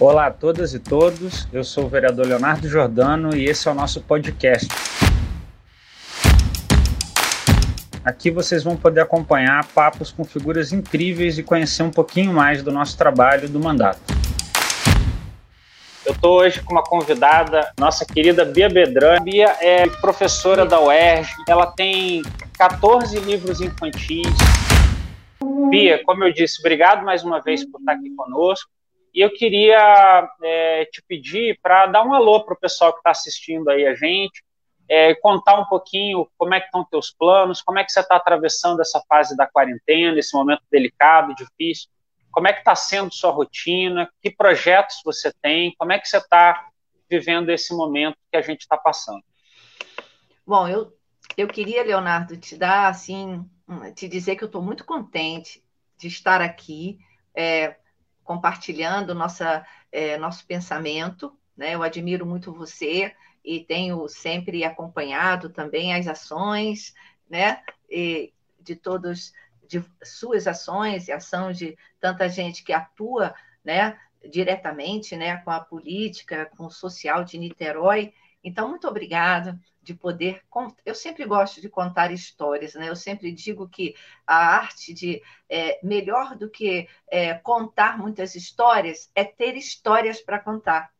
Olá a todas e todos, eu sou o vereador Leonardo Jordano e esse é o nosso podcast. Aqui vocês vão poder acompanhar papos com figuras incríveis e conhecer um pouquinho mais do nosso trabalho do mandato. Eu estou hoje com uma convidada, nossa querida Bia Bedran. Bia é professora da UERJ, ela tem 14 livros infantis. Bia, como eu disse, obrigado mais uma vez por estar aqui conosco. E eu queria é, te pedir para dar um alô para o pessoal que está assistindo aí a gente, é, contar um pouquinho como é que estão teus planos, como é que você está atravessando essa fase da quarentena, esse momento delicado, difícil, como é que está sendo sua rotina, que projetos você tem, como é que você está vivendo esse momento que a gente está passando. Bom, eu, eu queria, Leonardo, te dar assim, te dizer que eu estou muito contente de estar aqui. É, compartilhando nossa, é, nosso pensamento. Né? Eu admiro muito você e tenho sempre acompanhado também as ações né? E de todos, de suas ações e ação de tanta gente que atua né? diretamente né? com a política, com o social de Niterói. Então, muito obrigada de poder. Eu sempre gosto de contar histórias, né? Eu sempre digo que a arte de é, melhor do que é, contar muitas histórias é ter histórias para contar.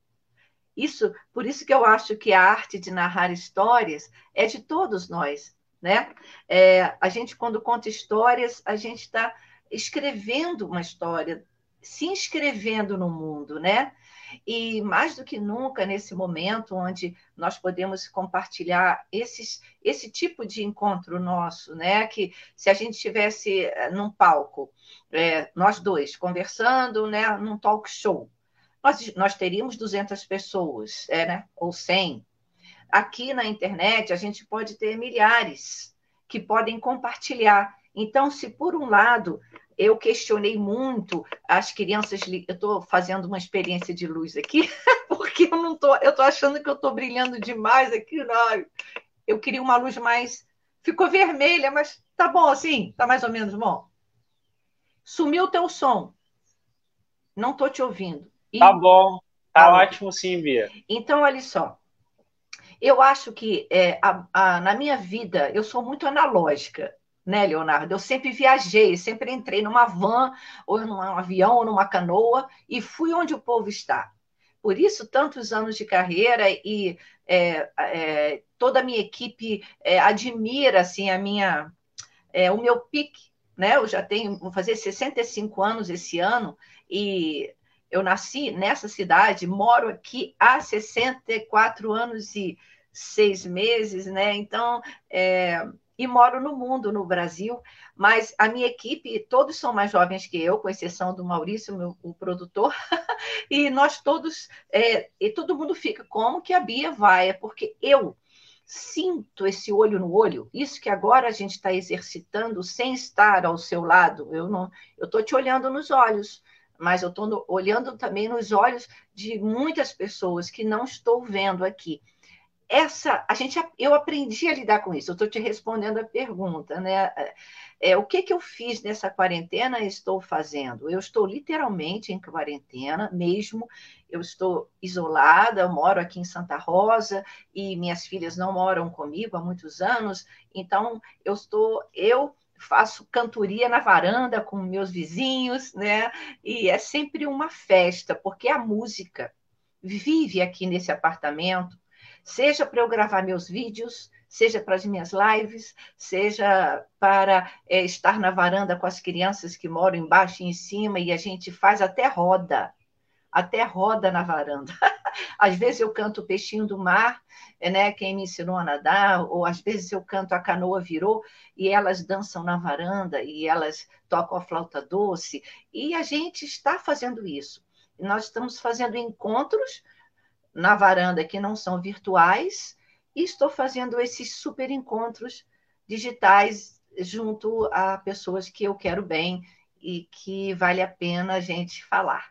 Isso, por isso que eu acho que a arte de narrar histórias é de todos nós, né? É, a gente quando conta histórias, a gente está escrevendo uma história, se inscrevendo no mundo, né? E mais do que nunca, nesse momento onde nós podemos compartilhar esses, esse tipo de encontro nosso, né? Que se a gente estivesse eh, num palco, é, nós dois, conversando, né? Num talk show, nós, nós teríamos 200 pessoas, é, né? Ou 100. Aqui na internet, a gente pode ter milhares que podem compartilhar. Então, se por um lado eu questionei muito as crianças. Eu estou fazendo uma experiência de luz aqui, porque eu não tô, eu estou achando que eu estou brilhando demais aqui. Não. Eu queria uma luz mais. Ficou vermelha, mas tá bom assim, tá mais ou menos bom. Sumiu o teu som. Não estou te ouvindo. E... Tá bom, tá, tá ótimo sim, Bia. Então, olha só. Eu acho que é, a, a, na minha vida eu sou muito analógica né, Leonardo? Eu sempre viajei, sempre entrei numa van, ou num avião, ou numa canoa, e fui onde o povo está. Por isso, tantos anos de carreira e é, é, toda a minha equipe é, admira assim, a minha, é, o meu pique. Né? Eu já tenho, vou fazer 65 anos esse ano, e eu nasci nessa cidade, moro aqui há 64 anos e seis meses, né? Então, é, e moro no mundo, no Brasil, mas a minha equipe, todos são mais jovens que eu, com exceção do Maurício, meu, o produtor, e nós todos, é, e todo mundo fica, como que a Bia vai? É porque eu sinto esse olho no olho, isso que agora a gente está exercitando sem estar ao seu lado, eu não, eu estou te olhando nos olhos, mas eu estou olhando também nos olhos de muitas pessoas que não estou vendo aqui essa a gente eu aprendi a lidar com isso. Eu estou te respondendo a pergunta, né? É, o que, que eu fiz nessa quarentena? Estou fazendo. Eu estou literalmente em quarentena mesmo. Eu estou isolada. Eu moro aqui em Santa Rosa e minhas filhas não moram comigo há muitos anos. Então eu estou eu faço cantoria na varanda com meus vizinhos, né? E é sempre uma festa porque a música vive aqui nesse apartamento seja para eu gravar meus vídeos, seja para as minhas lives, seja para é, estar na varanda com as crianças que moram embaixo e em cima, e a gente faz até roda, até roda na varanda. às vezes eu canto o Peixinho do Mar, né, quem me ensinou a nadar, ou às vezes eu canto A Canoa Virou, e elas dançam na varanda, e elas tocam a flauta doce, e a gente está fazendo isso. Nós estamos fazendo encontros na varanda que não são virtuais e estou fazendo esses super encontros digitais junto a pessoas que eu quero bem e que vale a pena a gente falar.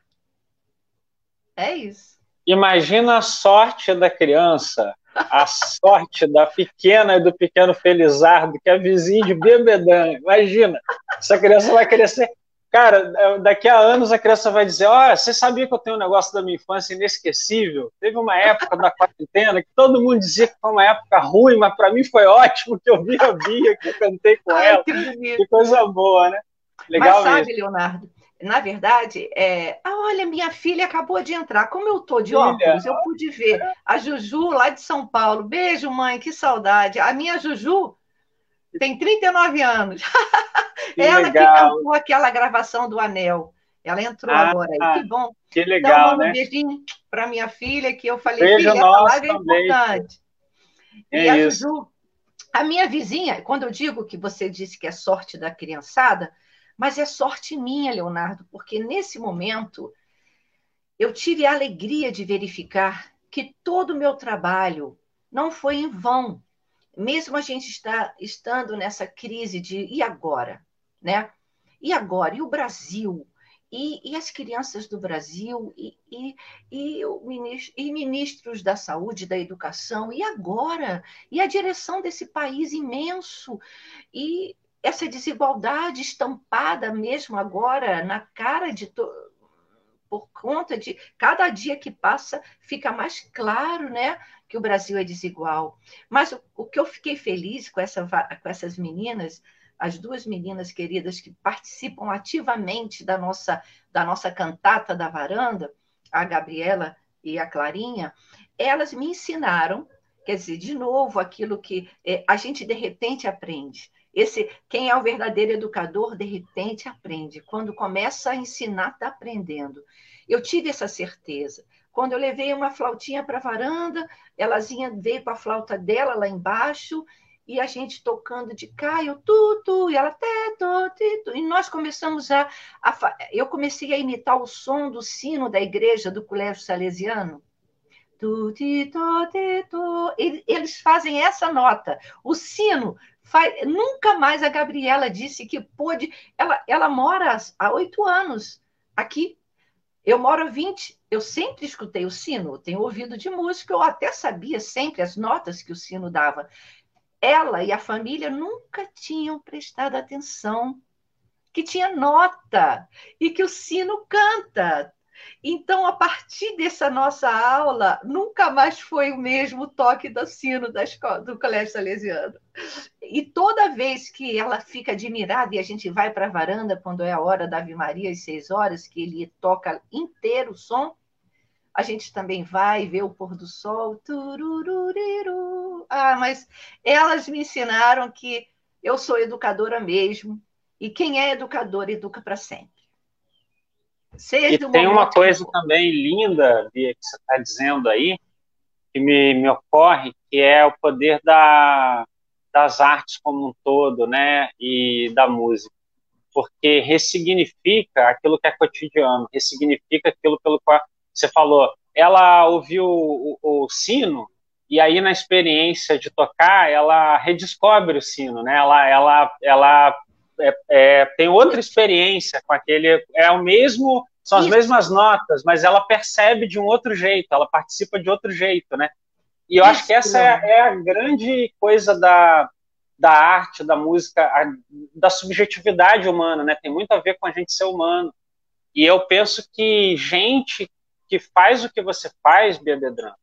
É isso. Imagina a sorte da criança, a sorte da pequena e do pequeno Felizardo, que é vizinho de Bebedã. Imagina, essa criança vai crescer Cara, é, daqui a anos a criança vai dizer: Olha, você sabia que eu tenho um negócio da minha infância inesquecível? Teve uma época da quarentena que todo mundo dizia que foi uma época ruim, mas para mim foi ótimo que eu vi a Bia, que eu cantei com Ai, ela. Que, que, coisa boa, né? Legal mas sabe, mesmo. Leonardo, na verdade, é... ah, olha, minha filha acabou de entrar. Como eu tô de óculos, eu pude ver a Juju lá de São Paulo. Beijo, mãe, que saudade. A minha Juju tem 39 anos. Que Ela legal. que cantou aquela gravação do Anel. Ela entrou ah, agora aí. Que bom. Que legal, então, né? um beijinho para minha filha, que eu falei, Beijo filha, essa live é importante. É e a isso. Juju, a minha vizinha, quando eu digo que você disse que é sorte da criançada, mas é sorte minha, Leonardo, porque nesse momento eu tive a alegria de verificar que todo o meu trabalho não foi em vão mesmo a gente está estando nessa crise de e agora, né? E agora? E o Brasil? E, e as crianças do Brasil? E, e, e, o ministro, e ministros da saúde, da educação? E agora? E a direção desse país imenso? E essa desigualdade estampada mesmo agora na cara de por conta de cada dia que passa fica mais claro, né, que o Brasil é desigual. Mas o, o que eu fiquei feliz com, essa, com essas meninas, as duas meninas queridas que participam ativamente da nossa da nossa cantata da varanda, a Gabriela e a Clarinha, elas me ensinaram, quer dizer, de novo aquilo que é, a gente de repente aprende. Esse, quem é o verdadeiro educador, de repente aprende. Quando começa a ensinar, está aprendendo. Eu tive essa certeza. Quando eu levei uma flautinha para a varanda, elazinha veio com a flauta dela lá embaixo, e a gente tocando de cá, eu tu, tu, e ela teto, tu, e nós começamos a, a, eu comecei a imitar o som do sino da igreja do colégio salesiano. Tu, ti, to. Eles fazem essa nota. O sino faz, nunca mais a Gabriela disse que pôde. Ela, ela mora há oito anos aqui eu moro há 20, eu sempre escutei o sino, tenho ouvido de música, eu até sabia sempre as notas que o sino dava. Ela e a família nunca tinham prestado atenção que tinha nota e que o sino canta. Então, a partir dessa nossa aula, nunca mais foi o mesmo toque do sino da escola, do Colégio Salesiano. E toda vez que ela fica admirada e a gente vai para a varanda, quando é a hora da Ave Maria, às seis horas, que ele toca inteiro o som, a gente também vai ver o pôr do sol. Turururiru. Ah, mas elas me ensinaram que eu sou educadora mesmo, e quem é educador educa para sempre. Seja e tem uma coisa também linda, Bia, que você está dizendo aí, que me, me ocorre, que é o poder da, das artes como um todo, né, e da música, porque ressignifica aquilo que é cotidiano, ressignifica aquilo pelo qual você falou. Ela ouviu o, o, o sino e aí na experiência de tocar, ela redescobre o sino, né? Ela, ela, ela é, é, tem outra experiência com aquele. É o mesmo, são as Isso. mesmas notas, mas ela percebe de um outro jeito, ela participa de outro jeito, né? E eu Isso, acho que essa é, é, a grande coisa da, da arte, da música, a, da subjetividade humana, né? Tem muito a ver com a gente ser humano. E eu penso que gente que faz o que você faz, Bia Bedran,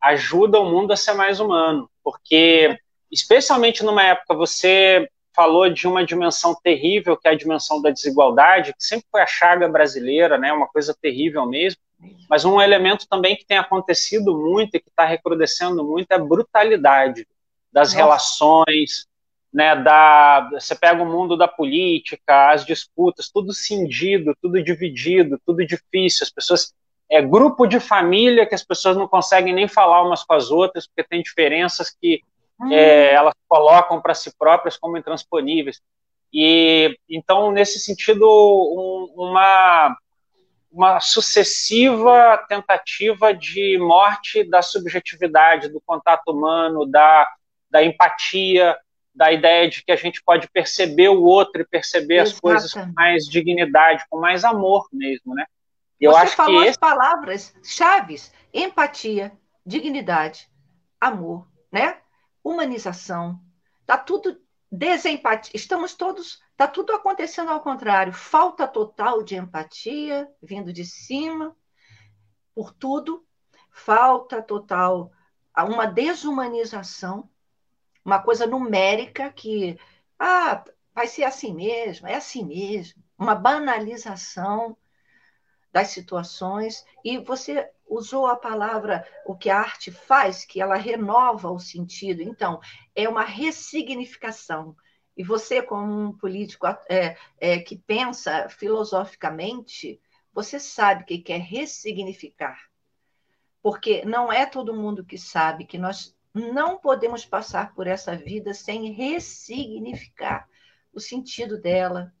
ajuda o mundo a ser mais humano, porque especialmente numa época você falou de uma dimensão terrível, que é a dimensão da desigualdade, que sempre foi a chaga brasileira, né, uma coisa terrível mesmo, mas um elemento também que tem acontecido muito e que está recrudescendo muito é a brutalidade das Nossa. relações, né, da, você pega o mundo da política, as disputas, tudo cindido, tudo dividido, tudo difícil, as pessoas é grupo de família que as pessoas não conseguem nem falar umas com as outras porque tem diferenças que é, elas colocam para si próprias como intransponíveis. E então, nesse sentido, um, uma, uma sucessiva tentativa de morte da subjetividade, do contato humano, da, da empatia, da ideia de que a gente pode perceber o outro e perceber Exato. as coisas com mais dignidade, com mais amor mesmo, né? Eu Você acho falou que esse... as palavras chaves: empatia, dignidade, amor, né? humanização, está tudo desempatia. Estamos todos Está tudo acontecendo ao contrário. Falta total de empatia vindo de cima por tudo. Falta total uma desumanização, uma coisa numérica que ah, vai ser assim mesmo, é assim mesmo, uma banalização das situações e você usou a palavra o que a arte faz, que ela renova o sentido. Então, é uma ressignificação. E você, como um político é, é, que pensa filosoficamente, você sabe que quer ressignificar. Porque não é todo mundo que sabe que nós não podemos passar por essa vida sem ressignificar o sentido dela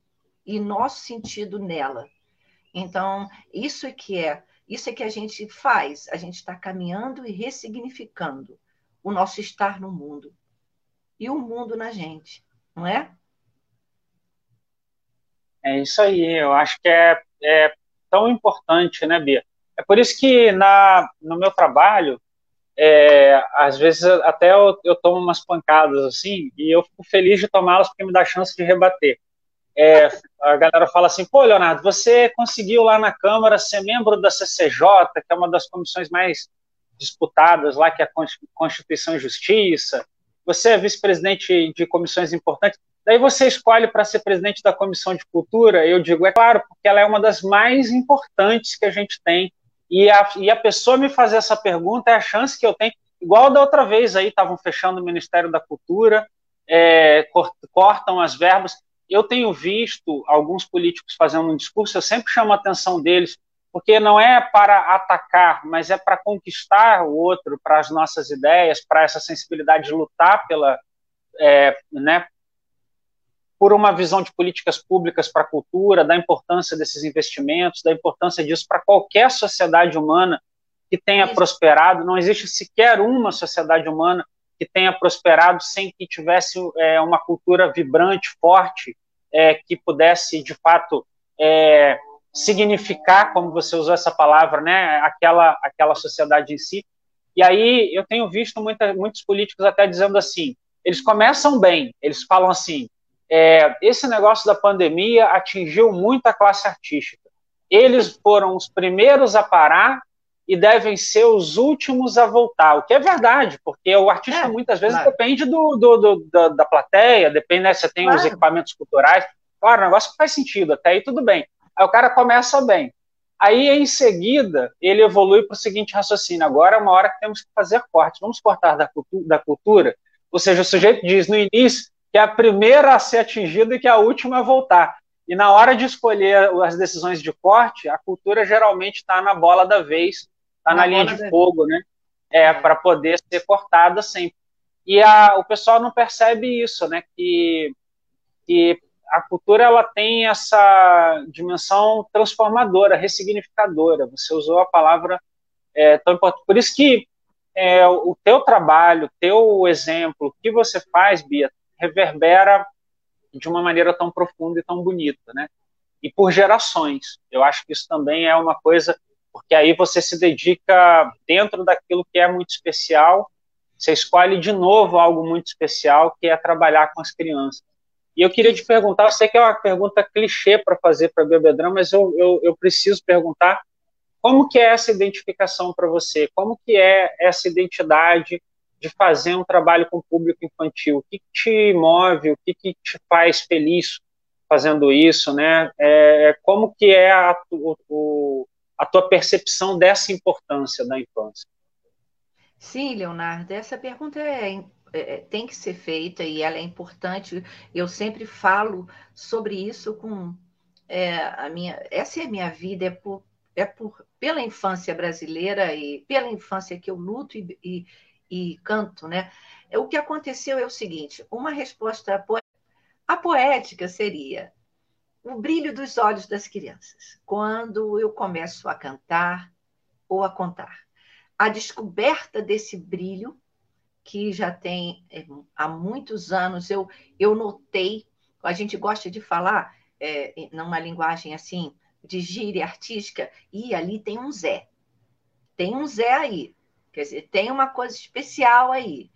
e nosso sentido nela. Então, isso é que é, isso é que a gente faz, a gente está caminhando e ressignificando o nosso estar no mundo e o mundo na gente não é? É isso aí, eu acho que é, é tão importante, né, Bia? É por isso que na, no meu trabalho, é, às vezes até eu, eu, tomo umas pancadas assim, e eu fico feliz de tomá-las porque me dá chance de rebater. É, a galera fala assim, pô, Leonardo, você conseguiu lá na Câmara ser membro da CCJ, que é uma das comissões mais disputadas lá, que é a Constituição e Justiça, você é vice-presidente de comissões importantes, daí você escolhe para ser presidente da comissão de cultura, eu digo, é claro, porque ela é uma das mais importantes que a gente tem, e a, e a pessoa me fazer essa pergunta é a chance que eu tenho, igual da outra vez aí, estavam fechando o Ministério da Cultura, é, cortam as verbas, eu tenho visto alguns políticos fazendo um discurso, eu sempre chamo a atenção deles porque não é para atacar, mas é para conquistar o outro, para as nossas ideias, para essa sensibilidade de lutar pela, é, né, por uma visão de políticas públicas para a cultura, da importância desses investimentos, da importância disso para qualquer sociedade humana que tenha Isso. prosperado. Não existe sequer uma sociedade humana que tenha prosperado sem que tivesse é, uma cultura vibrante, forte, é, que pudesse, de fato, é, significar, como você usou essa palavra, né, aquela, aquela sociedade em si. E aí eu tenho visto muita, muitos políticos até dizendo assim, eles começam bem, eles falam assim, é, esse negócio da pandemia atingiu muito a classe artística. Eles foram os primeiros a parar e devem ser os últimos a voltar, o que é verdade, porque o artista é, muitas vezes claro. depende do, do, do da, da, plateia, depende, né, você tem claro. os equipamentos culturais, claro, o negócio faz sentido, até aí tudo bem. Aí o cara começa bem. Aí, em seguida, ele evolui para o seguinte raciocínio: agora é uma hora que temos que fazer cortes, vamos cortar da, cultu da cultura. Ou seja, o sujeito diz no início que é a primeira a ser atingida e que é a última a voltar. E na hora de escolher as decisões de corte, a cultura geralmente está na bola da vez, está na, linha de fogo, né? É, para poder ser cortada sempre. E a, o pessoal não percebe isso, né? Que, que a cultura ela tem essa dimensão transformadora, ressignificadora. Você usou a palavra é, tão importante. Por isso que é, o teu trabalho, teu exemplo, o que você faz, Bia, reverbera de uma maneira tão profunda e tão bonita, né? E por gerações. Eu acho que isso também é uma coisa, porque aí você se dedica dentro daquilo que é muito especial, você escolhe de novo algo muito especial, que é trabalhar com as crianças. E eu queria te perguntar, eu sei que é uma pergunta clichê para fazer para Bebedrão, mas eu, eu, eu, preciso perguntar como que é essa identificação para você? Como que é essa identidade de fazer um trabalho com o público infantil? O que, que te move? O que, que te faz feliz fazendo isso? Né? É, é como que é a, o, a tua percepção dessa importância da infância? Sim, Leonardo, essa pergunta é é, é, tem que ser feita e ela é importante. Eu sempre falo sobre isso com é, a minha. Essa é a minha vida, é por, é por pela infância brasileira e pela infância que eu luto e, e, e canto, né? O que aconteceu é o seguinte: uma resposta po... a poética seria o brilho dos olhos das crianças quando eu começo a cantar ou a contar. A descoberta desse brilho que já tem é, há muitos anos, eu, eu notei, a gente gosta de falar é, numa linguagem assim, de gíria artística, e ali tem um Zé. Tem um Zé aí. Quer dizer, tem uma coisa especial aí.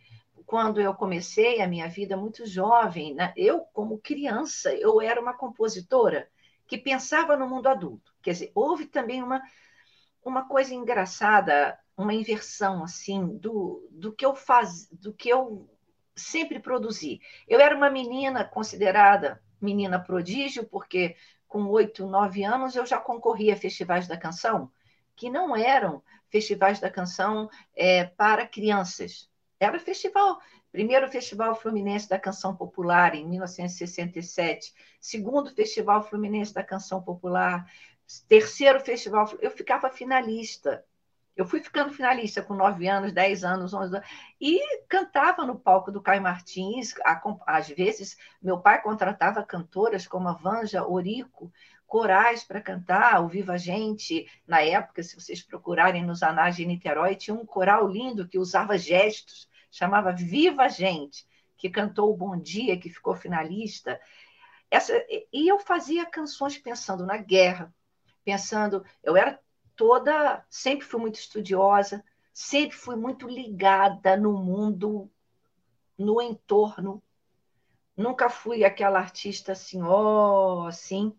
Quando eu comecei a minha vida muito jovem, né? eu, como criança, eu era uma compositora que pensava no mundo adulto. Quer dizer, houve também uma, uma coisa engraçada, uma inversão assim do, do que eu faz, do que eu sempre produzi. Eu era uma menina considerada menina prodígio, porque com oito, nove anos eu já concorria a festivais da canção, que não eram festivais da canção é, para crianças. Era festival. Primeiro Festival Fluminense da Canção Popular, em 1967. Segundo Festival Fluminense da Canção Popular. Terceiro Festival. Eu ficava finalista. Eu fui ficando finalista com nove anos, dez anos, onze anos, e cantava no palco do Caio Martins. Às vezes, meu pai contratava cantoras como a Vanja Orico, corais para cantar, o Viva Gente. Na época, se vocês procurarem nos anais de Niterói, tinha um coral lindo que usava gestos, chamava Viva Gente, que cantou o Bom Dia, que ficou finalista. Essa, e eu fazia canções pensando na guerra, pensando. Eu era toda, sempre fui muito estudiosa, sempre fui muito ligada no mundo, no entorno. Nunca fui aquela artista assim, ó, oh, assim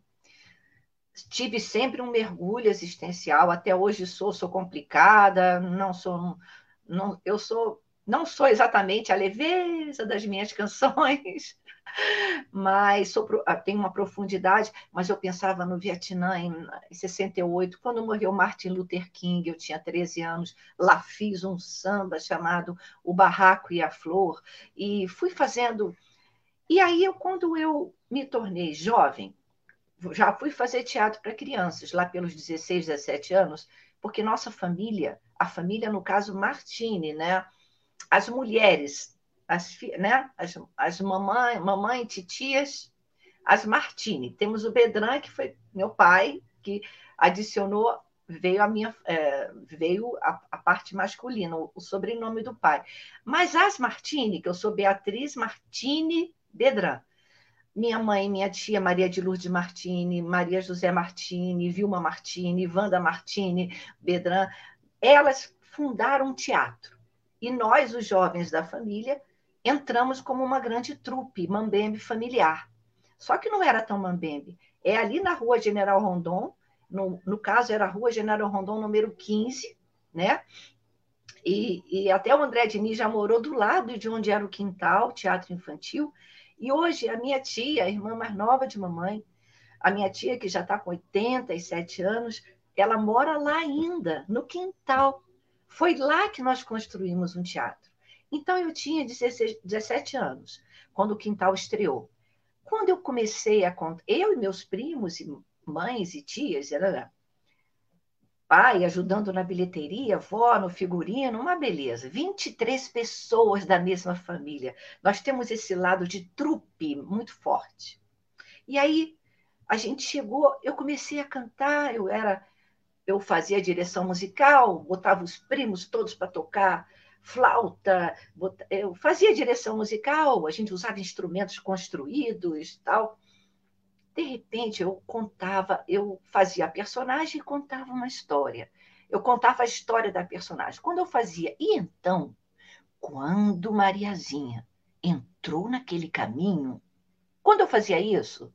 tive sempre um mergulho existencial, até hoje sou, sou complicada, não sou, não, eu sou, não sou exatamente a leveza das minhas canções, mas sou, ah, tenho uma profundidade, mas eu pensava no Vietnã em, em 68, quando morreu Martin Luther King, eu tinha 13 anos, lá fiz um samba chamado O Barraco e a Flor, e fui fazendo... E aí, eu, quando eu me tornei jovem, já fui fazer teatro para crianças, lá pelos 16, 17 anos, porque nossa família, a família, no caso, Martini, né? As mulheres, as, né? as, as mamãe, mamãe, titias, as Martini. Temos o Bedran, que foi meu pai, que adicionou, veio a minha, é, veio a, a, parte masculina, o, o, sobrenome do pai. Mas as Martini, que eu sou Beatriz Martini Bedran, minha mãe, minha tia Maria de Lourdes Martini, Maria José Martini, Vilma Martini, Wanda Martini, Bedran, elas fundaram um teatro. E nós, os jovens da família, entramos como uma grande trupe, mambembe familiar. Só que não era tão mambembe. É ali na rua General Rondon, no, no caso era a rua General Rondon número 15, né? E, e até o André Diniz já morou do lado de onde era o quintal, teatro infantil, e hoje, a minha tia, a irmã mais nova de mamãe, a minha tia, que já está com 87 anos, ela mora lá ainda, no quintal. Foi lá que nós construímos um teatro. Então, eu tinha 16, 17 anos, quando o quintal estreou. Quando eu comecei a contar, eu e meus primos, e mães e tias, era pai ajudando na bilheteria, avó no figurino, uma beleza. 23 pessoas da mesma família. Nós temos esse lado de trupe muito forte. E aí a gente chegou, eu comecei a cantar, eu era eu fazia direção musical, botava os primos todos para tocar flauta, eu fazia direção musical, a gente usava instrumentos construídos, tal de repente eu contava, eu fazia a personagem e contava uma história. Eu contava a história da personagem. Quando eu fazia, e então, quando Mariazinha entrou naquele caminho, quando eu fazia isso,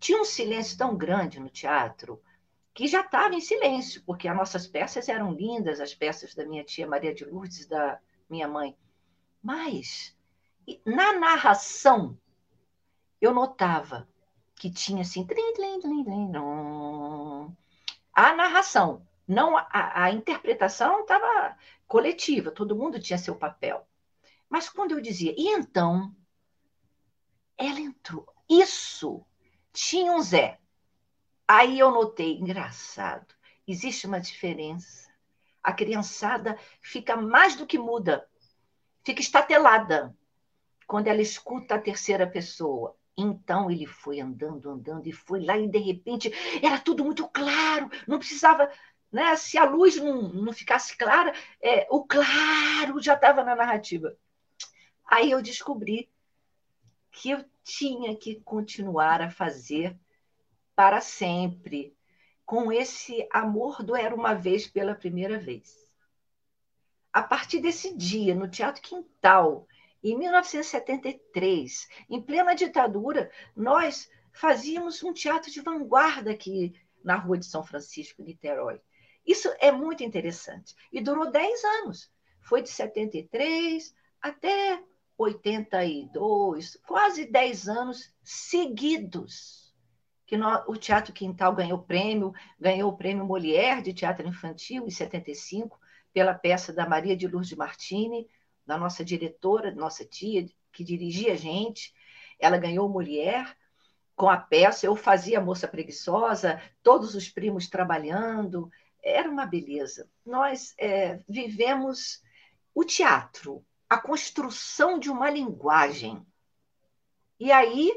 tinha um silêncio tão grande no teatro que já estava em silêncio, porque as nossas peças eram lindas, as peças da minha tia Maria de Lourdes, da minha mãe. Mas, na narração, eu notava que tinha assim. A narração, não a, a interpretação estava coletiva, todo mundo tinha seu papel. Mas quando eu dizia, e então? Ela entrou. Isso tinha um Zé. Aí eu notei, engraçado, existe uma diferença. A criançada fica mais do que muda, fica estatelada quando ela escuta a terceira pessoa. Então ele foi andando, andando, e foi lá, e de repente era tudo muito claro, não precisava. Né? Se a luz não, não ficasse clara, é, o claro já estava na narrativa. Aí eu descobri que eu tinha que continuar a fazer para sempre, com esse amor do Era uma Vez pela primeira vez. A partir desse dia, no Teatro Quintal, Em 1973, em plena ditadura, nós fazíamos um teatro de vanguarda aqui na Rua de São Francisco, Niterói. Isso é muito interessante. E durou 10 anos. Foi de 73 até 82, quase 10 anos seguidos que nós, o Teatro Quintal ganhou prêmio, ganhou o prêmio Molière de Teatro Infantil em 75, pela peça da Maria de Lourdes Martini, da nossa diretora, nossa tia, que dirigia a gente. Ela ganhou Molière com a peça. Eu fazia a Moça Preguiçosa, todos os primos trabalhando. Era uma beleza. Nós é, vivemos o teatro, a construção de uma linguagem. E aí,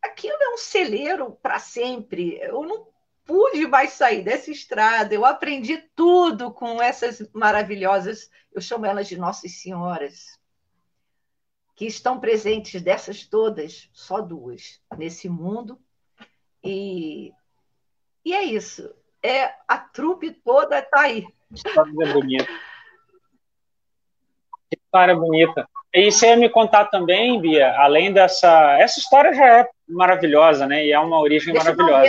aquilo é um celeiro para sempre. Eu não pude mais sair dessa estrada. Eu aprendi tudo com essas maravilhosas, eu chamo elas de Nossas Senhoras, que estão presentes dessas todas, só duas, nesse mundo. E, e é isso. É, a trupe toda está aí. História bonita. História bonita. E você ia me contar também, Bia, além dessa. Essa história já é maravilhosa, né? E é uma origem Deixa maravilhosa.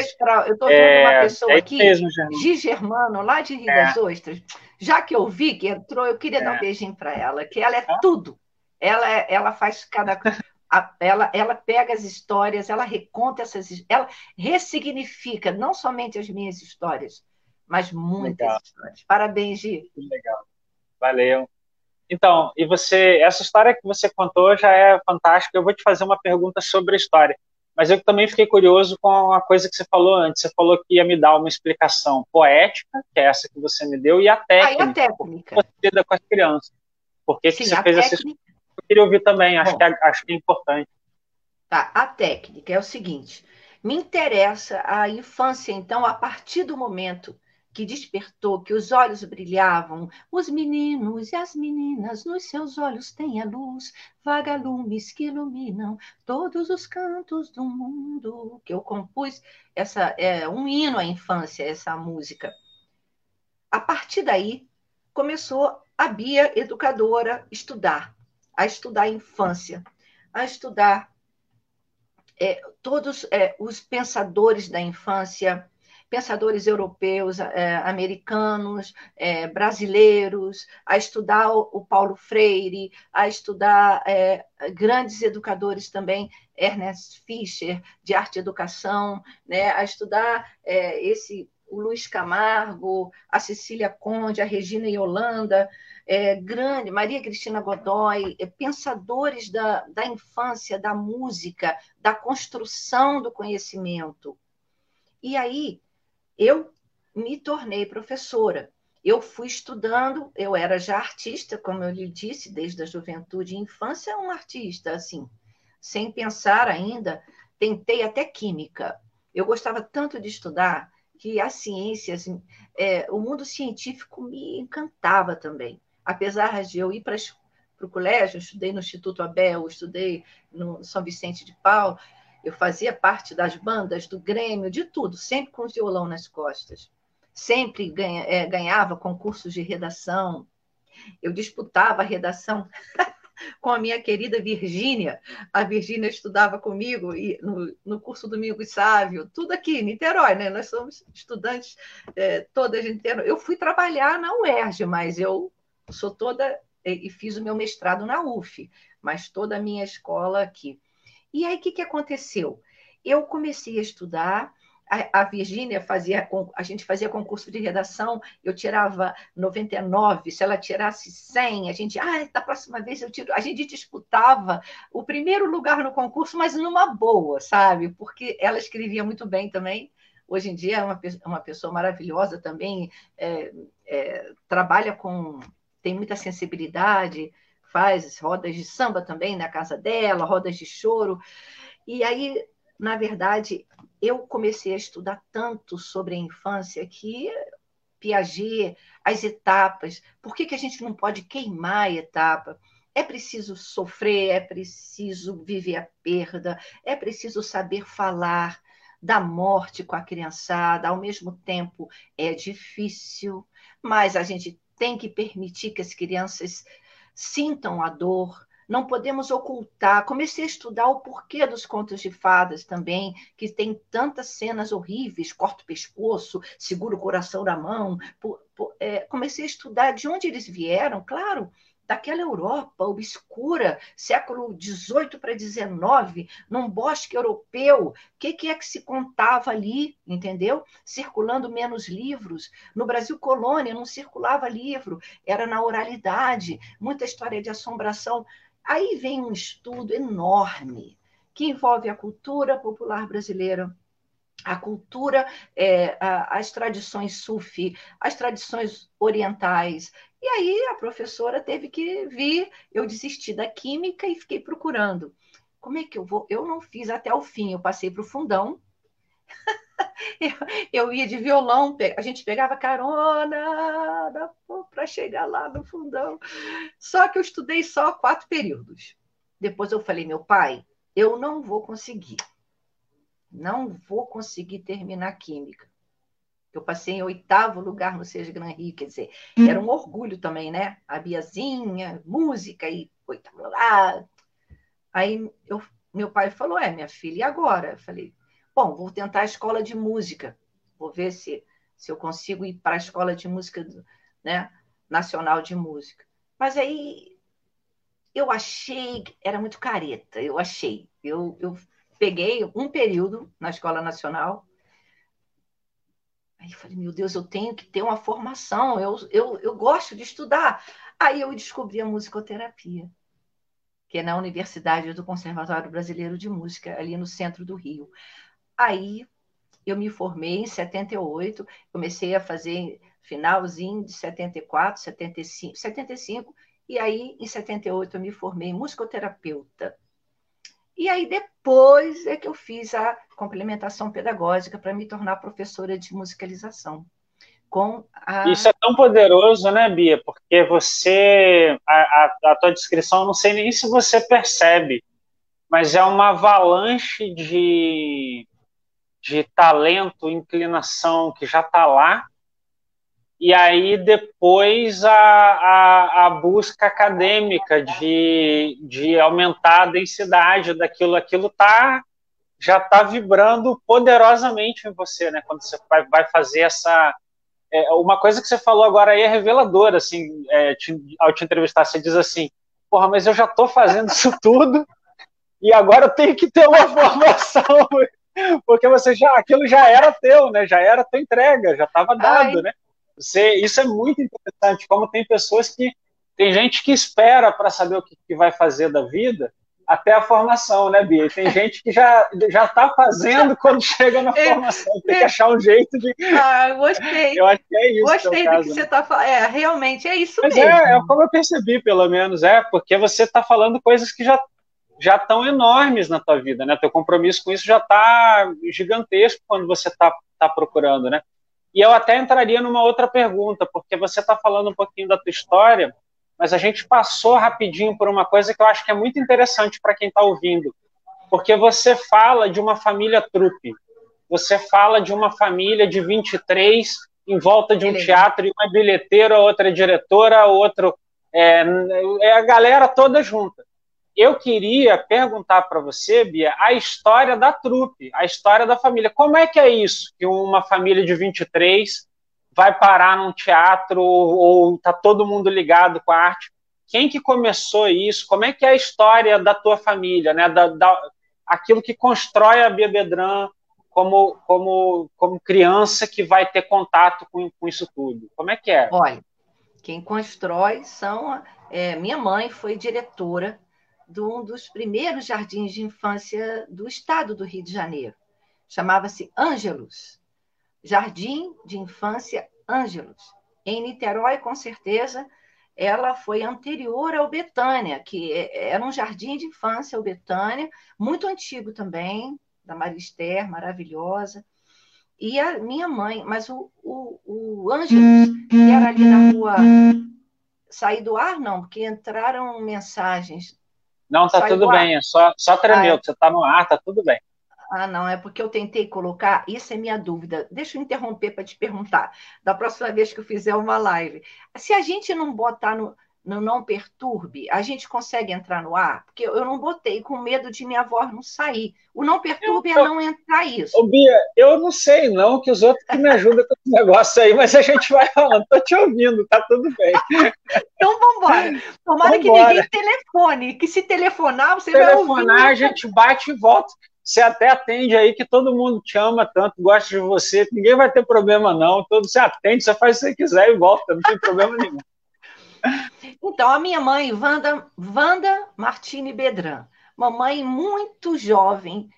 Eu, estou vendo é... uma pessoa é aqui, mesmo, Gi Germano, lá de Rio é. das Ostras. Já que eu vi que entrou, eu queria dar um é. beijinho para ela, que ela é tudo. Ela, é, ela faz cada. ela, ela pega as histórias, ela reconta essas. Ela ressignifica não somente as minhas histórias, mas muitas Legal. histórias. Parabéns, Gi. Legal. Valeu. Então, e você, essa história que você contou já é fantástica. Eu vou te fazer uma pergunta sobre a história. Mas eu também fiquei curioso com uma coisa que você falou antes. Você falou que ia me dar uma explicação poética, que é essa que você me deu, e a técnica. Ah, e a técnica. Você lida com as crianças. Por que, Sim, você fez técnica... essa Eu queria ouvir também, acho, Bom, que é, acho que é importante. Tá, a técnica é o seguinte: me interessa a infância, então, a partir do momento que despertou, que os olhos brilhavam, os meninos e as meninas, nos seus olhos tem a luz, vagalumes que iluminam todos os cantos do mundo. Que eu compus essa é um hino à infância, essa música. A partir daí começou a Bia educadora estudar, a estudar a infância, a estudar é, todos é, os pensadores da infância, pensadores europeus, é, americanos, é, brasileiros, a estudar o, o, Paulo Freire, a estudar é, grandes educadores também, Ernest Fischer, de arte e educação, né, a estudar esse o Luiz Camargo, a Cecília Conde, a Regina Yolanda, é, grande, Maria Cristina Godoy, é, pensadores da, da infância, da música, da construção do conhecimento. E aí, eu me tornei professora. Eu fui estudando, eu era já artista, como eu lhe disse, desde a juventude e infância, um artista, assim, sem pensar ainda, tentei até química. Eu gostava tanto de estudar que a ciência, assim, é, o mundo científico me encantava também. Apesar de eu ir para o colégio, estudei no Instituto Abel, estudei no São Vicente de Paulo, eu fazia parte das bandas, do Grêmio, de tudo, sempre com violão nas costas. Sempre ganha, é, ganhava concursos de redação. Eu disputava a redação com a minha querida Virgínia. A Virgínia estudava comigo e no, no curso Domingo Sávio, tudo aqui, Niterói, né? Nós somos estudantes é, todas Niterói. Eu fui trabalhar na UERJ, mas eu sou toda e fiz o meu mestrado na UF, mas toda a minha escola aqui. E aí, o que, que aconteceu? Eu comecei a estudar, a, a Virgínia fazia, a gente fazia concurso de redação, eu tirava 99, se ela tirasse 100, a gente, ah, da próxima vez eu tiro, a gente disputava o primeiro lugar no concurso, mas numa boa, sabe? Porque ela escrevia muito bem também, hoje em dia é uma, uma pessoa maravilhosa também, é, é, trabalha com, tem muita sensibilidade, faz rodas de samba também na casa dela, rodas de choro. E aí, na verdade, eu comecei a estudar tanto sobre a infância que Piaget, as etapas, por que, que a gente não pode queimar a etapa? É preciso sofrer, é preciso viver a perda, é preciso saber falar da morte com a criançada, ao mesmo tempo é difícil, mas a gente tem que permitir que as crianças sintam a dor, não podemos ocultar. Comecei a estudar o porquê dos contos de fadas também, que tem tantas cenas horríveis, corta o pescoço, segura o coração na mão. Por, por, é, comecei a estudar de onde eles vieram, claro, daquela Europa obscura, século XVIII para XIX, num bosque europeu. O que, que, é que se contava ali, entendeu? Circulando menos livros. No Brasil colônia não circulava livro, era na oralidade, muita história de assombração. Aí vem um estudo enorme que envolve a cultura popular brasileira, a cultura, é, a, as tradições sufi, as tradições orientais. E aí a professora teve que vir, eu desisti da química e fiquei procurando. Como é que eu vou? Eu não fiz até o fim, eu passei para o fundão. eu, eu, ia de violão, a gente pegava carona para chegar lá no fundão. Só que eu estudei só quatro períodos. Depois eu falei, meu pai, eu não vou conseguir. Não vou conseguir terminar química. Eu passei em oitavo lugar no Seja Gran Rio, quer dizer, hum. era um orgulho também, né? A Biazinha, música e oitavo lugar. Aí eu, meu pai falou: É, minha filha, e agora? Eu falei: Bom, vou tentar a escola de música. Vou ver se, se eu consigo ir para a escola de música né, nacional de música. Mas aí eu achei era muito careta, eu achei. Eu, eu peguei um período na escola nacional. Aí eu falei, meu Deus, eu tenho que ter uma formação, eu, eu, eu gosto de estudar. Aí eu descobri a musicoterapia, que é na Universidade do Conservatório Brasileiro de Música, ali no centro do Rio. Aí eu me formei em 78, comecei a fazer finalzinho de 74, 75, 75 e aí em 78 eu me formei musicoterapeuta. E aí depois é que eu fiz a complementação pedagógica para me tornar professora de musicalização. A... Isso é tão poderoso, né, Bia? Porque você, a, a, a tua descrição, não sei nem se você percebe, mas é uma avalanche de de talento, inclinação que já está lá, e aí depois a, a, a, busca acadêmica de, de aumentar a densidade daquilo, aquilo tá, já está vibrando poderosamente em você, né? Quando você vai, vai fazer essa. É, uma coisa que você falou agora aí é reveladora, assim, é, te, ao te entrevistar, você diz assim, porra, mas eu já estou fazendo isso tudo e agora eu tenho que ter uma formação porque você já aquilo já era teu, né? Já era tua entrega, já estava dado, Ai. né? Você, isso é muito interessante, como tem pessoas que tem gente que espera para saber o que, que, vai fazer da vida até a formação, né, Bia? Tem gente que já já está fazendo quando chega na formação, tem que achar um jeito de. Ah, gostei. Eu acho que é isso. Gostei do caso, que você está falando. É, realmente é isso Mas mesmo. É, é como eu percebi, pelo menos, é, porque você está falando coisas que já já estão enormes na tua vida, né? Teu compromisso com isso já está gigantesco quando você está tá procurando, né? E eu até entraria numa outra pergunta, porque você está falando um pouquinho da tua história, mas a gente passou rapidinho por uma coisa que eu acho que é muito interessante para quem está ouvindo, porque você fala de uma família trupe, você fala de uma família de 23 em volta de um teatro e uma bilheteira, outra diretora, outro é, é a galera toda junta eu queria perguntar para você, Bia, a história da trupe, a história da família. Como é que é isso que uma família de 23 vai parar num teatro ou está todo mundo ligado com a arte? Quem que começou isso? Como é que é a história da tua família, né? Da, da aquilo que constrói a Bia Bedran como, como, como criança que vai ter contato com, com isso tudo? Como é que é? Olha, quem constrói são... É, minha mãe foi diretora de um dos primeiros jardins de infância do estado do Rio de Janeiro. Chamava-se Ângelos, Jardim de Infância Ângelos. Em Niterói, com certeza, ela foi anterior ao Betânia, que é, era um jardim de infância, o Betânia, muito antigo também, da Marister, maravilhosa. E a minha mãe, mas o, o, o Ângelos, que era ali na rua. Sair do ar, não, porque entraram mensagens não, tá tudo bem, é só, só tremeu, ah, é. você tá no ar, tá tudo bem. Ah, não, é porque eu tentei colocar, isso é minha dúvida. Deixa eu interromper para te perguntar, da próxima vez que eu fizer uma live. Se a gente não botar no, no Não Perturbe, a gente consegue entrar no ar? Porque eu não botei com medo de minha voz não sair. O Não Perturbe eu, é não entrar isso. Ô, Bia, eu não sei não, que os outros que me ajudam com esse negócio aí, mas a gente vai falando. Estou te ouvindo, tá tudo bem. Então vamos embora. Tomara vambora. que ninguém telefone, que se telefonar, você Telefonar, vai Telefonar, a gente bate e volta. Você até atende aí, que todo mundo te ama tanto, gosta de você, ninguém vai ter problema não. Todo, você atende, você faz o que você quiser e volta, não tem problema nenhum. Então, a minha mãe, Wanda, Wanda Martini Bedran, mamãe muito jovem,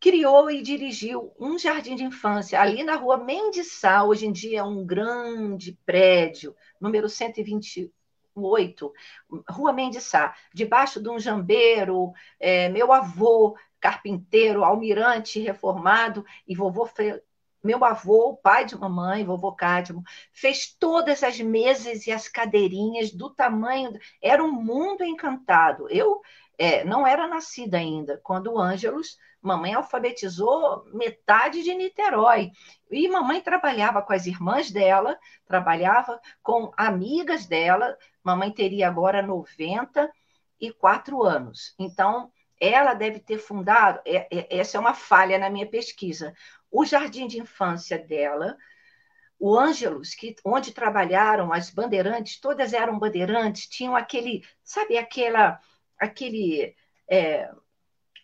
criou e dirigiu um jardim de infância ali na rua Mendiçal, hoje em dia é um grande prédio, número 128, Rua Mendiçá, debaixo de um jambeiro, é, meu avô, carpinteiro, almirante reformado, e vovô meu avô, pai de mamãe, vovô Cádimo, fez todas as mesas e as cadeirinhas do tamanho. Era um mundo encantado. Eu é, não era nascida ainda quando o Ângelos, mamãe alfabetizou metade de Niterói. E mamãe trabalhava com as irmãs dela, trabalhava com amigas dela. Mamãe teria agora 94 anos. Então, ela deve ter fundado, é, é, essa é uma falha na minha pesquisa, o jardim de infância dela, o Ângelos, que, onde trabalharam as bandeirantes, todas eram bandeirantes, tinham aquele, sabe, aquela, aquele, é,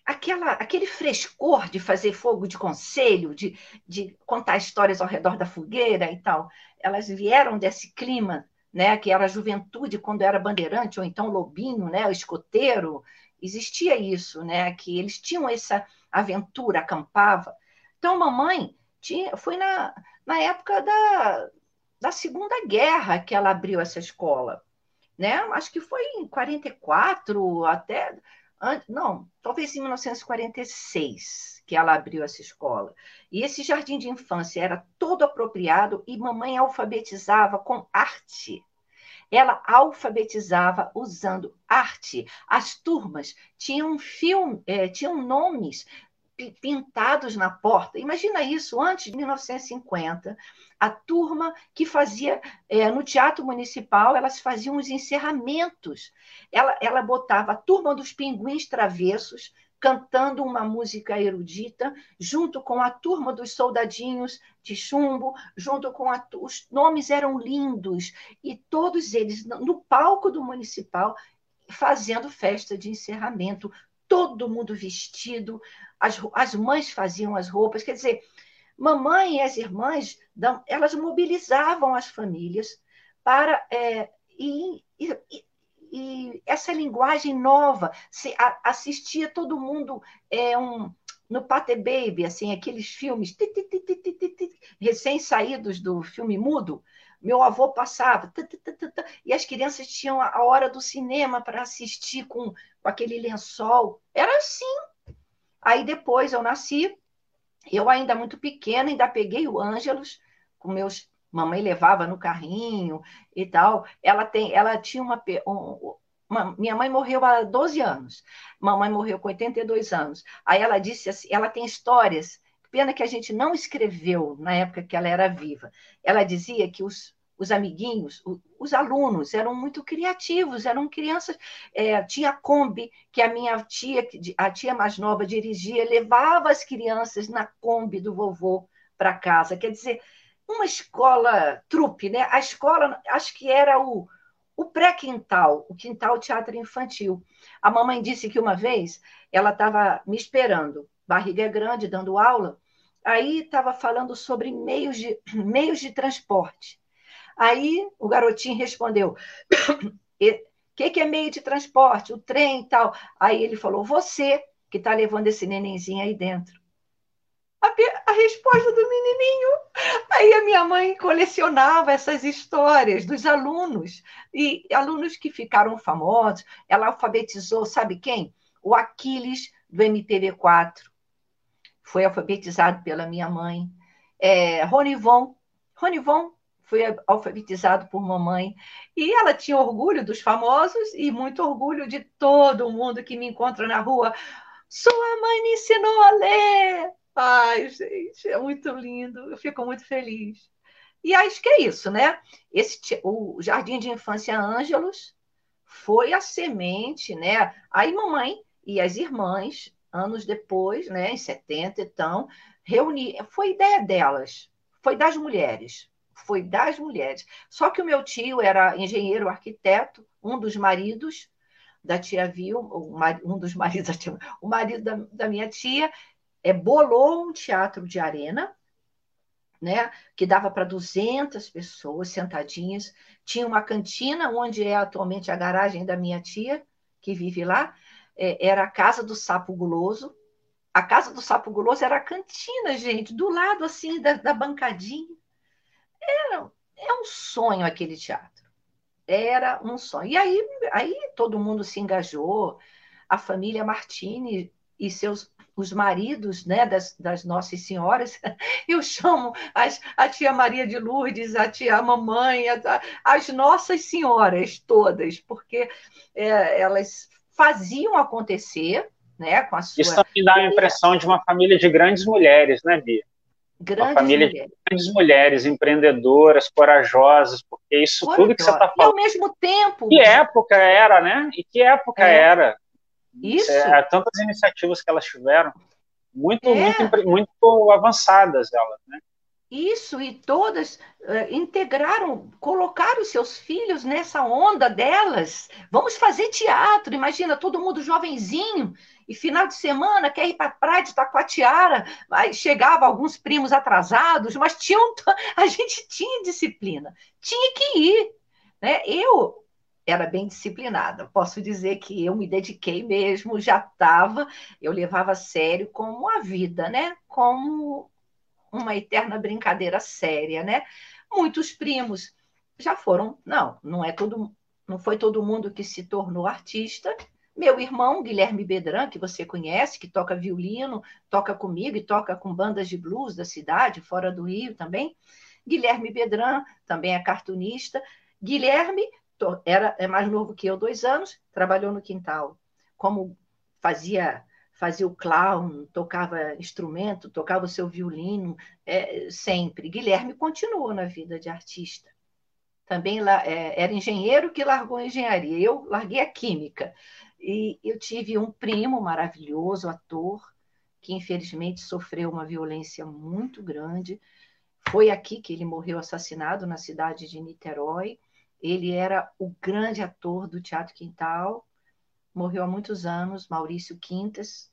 aquela, aquele frescor de fazer fogo de conselho, de, de contar histórias ao redor da fogueira e tal. Elas vieram desse clima, né, que era a juventude quando era bandeirante, ou então lobinho, né, o escoteiro, existia isso, né, que eles tinham essa aventura, acampava. Então, mamãe tinha, foi na, na época da, da Segunda Guerra que ela abriu essa escola. Né? Acho que foi em 44 até. Não, talvez em 1946 que ela abriu essa escola. E esse jardim de infância era todo apropriado e mamãe alfabetizava com arte. Ela alfabetizava usando arte. As turmas tinham, film, eh, tinham nomes pintados na porta. Imagina isso, antes de 1950, a turma que fazia é, no Teatro Municipal, elas faziam os encerramentos. Ela, ela botava a turma dos pinguins travessos cantando uma música erudita, junto com a turma dos soldadinhos de chumbo, junto com a, os nomes eram lindos e todos eles no palco do municipal fazendo festa de encerramento, todo mundo vestido, as, as mães faziam as roupas, quer dizer, mamãe e as irmãs, elas mobilizavam as famílias para. É, e, e, e, essa linguagem nova, se, a, assistia todo mundo é, um, no Pate Baby, assim, aqueles filmes recém-saídos do filme mudo, meu avô passava, e as crianças tinham a hora do cinema para assistir com, com aquele lençol. Era assim. Aí depois eu nasci, eu ainda muito pequena, ainda peguei o Ângelos, com meus. Mamãe levava no carrinho e tal. Ela, tem, ela tinha uma, minha mãe morreu há 12 anos. Mamãe morreu com 82 anos. Aí ela disse assim, ela tem histórias, pena que a gente não escreveu na época que ela era viva. Ela dizia que os, os amiguinhos, os alunos eram muito criativos, eram crianças. É, tinha Kombi, que a minha tia, a tia mais nova, dirigia, levava as crianças na Kombi do vovô para casa. Quer dizer, uma escola trupe, né? A escola, acho que era o, o pré-quintal, o quintal teatro infantil. A mamãe disse que uma vez ela estava me esperando, barriga grande, dando aula, aí estava falando sobre meios de, meios de transporte. Aí o garotinho respondeu: o que, que é meio de transporte? O trem e tal. Aí ele falou: você que está levando esse nenenzinho aí dentro. A, a, resposta do menininho. Aí a minha mãe colecionava essas histórias dos alunos, e alunos que ficaram famosos. Ela alfabetizou, sabe quem? O Aquiles, do MPB4. Foi alfabetizado pela minha mãe. É, Ronivon. Ronivon foi alfabetizado por mamãe. E ela tinha orgulho dos famosos e muito orgulho de todo mundo que me encontra na rua. Sua mãe me ensinou a ler. Ai, gente, é muito lindo. Eu fico muito feliz. E acho que é isso, né? Esse, o Jardim de Infância Ângelos, foi a semente, né? Aí mamãe e as irmãs, anos depois, né, em 70 então, reunir, foi ideia delas, foi das mulheres, foi das mulheres. Só que o meu tio era engenheiro arquiteto, um dos maridos da tia Vilma, um dos maridos da tia, o marido da, da minha tia, é, bolou um teatro de arena, né, que dava para 200 pessoas sentadinhas. Tinha uma cantina, onde é atualmente a garagem da minha tia, que vive lá, era a Casa do Sapo Guloso. A Casa do Sapo Guloso era a cantina, gente, do lado assim da, da bancadinha. Era, é um sonho aquele teatro. Era um sonho. E aí, aí todo mundo se engajou. A família Martini e seus os maridos né, das, das Nossas Senhoras, eu chamo as, a tia Maria de Lourdes, a tia Mamãe, a, as Nossas Senhoras todas, porque é, elas faziam acontecer né, com a sua. Isso também dá a impressão de uma família de grandes mulheres, né, Bia? Grandes uma família mulheres. de grandes mulheres, empreendedoras, corajosas, porque isso tudo que você está falando. E ao mesmo tempo. Que época era, né? E que época é. era? Isso. É, tantas iniciativas que elas tiveram, muito, é. muito, muito avançadas elas, né? Isso, e todas uh, integraram, colocaram seus filhos nessa onda delas. Vamos fazer teatro, imagina, todo mundo jovenzinho, e final de semana quer ir para a praia de Taquatiara, aí chegava alguns primos atrasados, mas tinham, a gente tinha disciplina, tinha que ir. Né? Eu era bem disciplinada. Posso dizer que eu me dediquei mesmo, já estava, eu levava a sério como a vida, né? Como uma eterna brincadeira séria, né? Muitos primos já foram, não, não é todo, não foi todo mundo que se tornou artista. Meu irmão Guilherme Bedran, que você conhece, que toca violino, toca comigo e toca com bandas de blues da cidade, fora do Rio também. Guilherme Bedran também é cartunista. Guilherme era é mais novo que eu, dois anos, trabalhou no quintal, como fazia fazia o clown, tocava instrumento, tocava o seu violino, é, sempre. Guilherme continuou na vida de artista. Também é, era engenheiro que largou a engenharia. Eu larguei a química. E eu tive um primo maravilhoso, ator, que infelizmente sofreu uma violência muito grande. Foi aqui que ele morreu assassinado, na cidade de Niterói. Ele era o grande ator do Teatro Quintal, morreu há muitos anos, Maurício Quintas,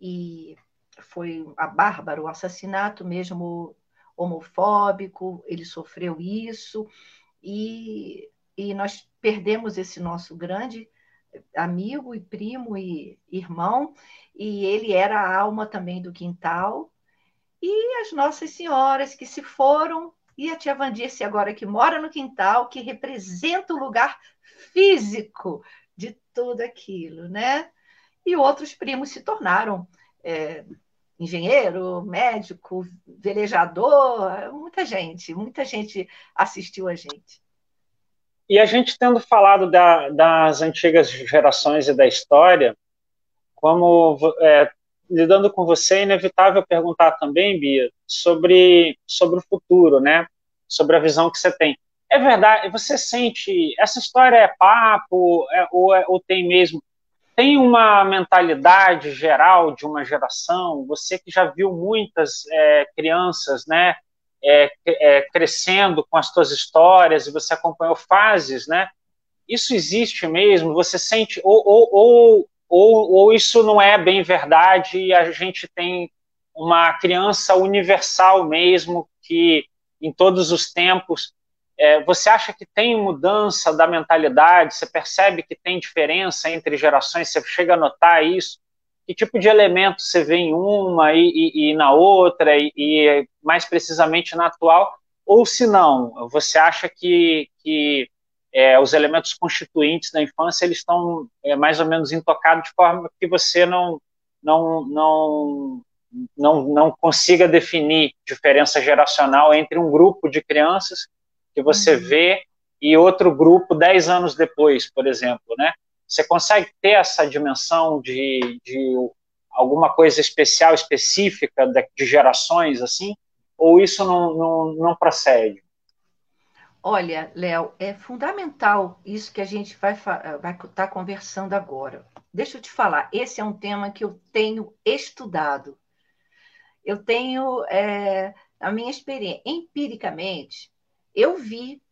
e foi a bárbaro, o assassinato mesmo homofóbico, ele sofreu isso, e, e nós perdemos esse nosso grande amigo e primo e irmão, e ele era a alma também do quintal, e as nossas senhoras que se foram e a tia Vandice, agora que mora no quintal, que representa o lugar físico de tudo aquilo, né? E outros primos se tornaram é, engenheiro, médico, velejador, muita gente, muita gente assistiu a gente. E a gente tendo falado da, das antigas gerações e da história, como é, lidando com você, é inevitável perguntar também, Bia, sobre, sobre o futuro, né? Sobre a visão que você tem. É verdade, você sente, essa história é papo, é, ou, é, ou tem mesmo, tem uma mentalidade geral de uma geração, você que já viu muitas é, crianças, né, é, é, crescendo com as suas histórias, e você acompanhou fases, né, isso existe mesmo? Você sente, ou, ou, ou ou, ou isso não é bem verdade e a gente tem uma criança universal mesmo que em todos os tempos é, você acha que tem mudança da mentalidade? Você percebe que tem diferença entre gerações? Você chega a notar isso? Que tipo de elemento você vê em uma e, e, e na outra, e, e, mais precisamente na atual? Ou se não, você acha que, que é, os elementos constituintes da infância eles estão é, mais ou menos intocados de forma que você não não não não, não consiga definir diferença geracional entre um grupo de crianças que você uhum. vê e outro grupo dez anos depois, por exemplo, né? Você consegue ter essa dimensão de, de alguma coisa especial, específica de, de gerações, assim? Ou isso não, não, não procede? Olha, Léo, é fundamental isso que a gente vai estar vai tá conversando agora. Deixa eu te falar, esse é um tema que eu tenho estudado. Eu tenho é, a minha experiência, empiricamente, eu vi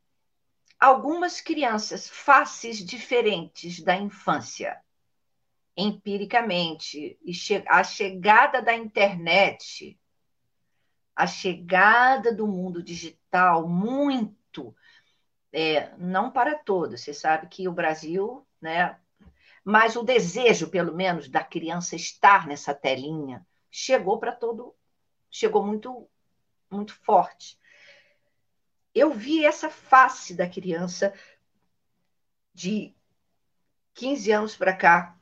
algumas crianças faces diferentes da infância. Empiricamente, e a chegada da internet, a chegada do mundo digital, muito é, não para todos. Você sabe que o Brasil, né? Mas o desejo, pelo menos, da criança estar nessa telinha chegou para todo, chegou muito, muito forte. Eu vi essa face da criança de 15 anos para cá,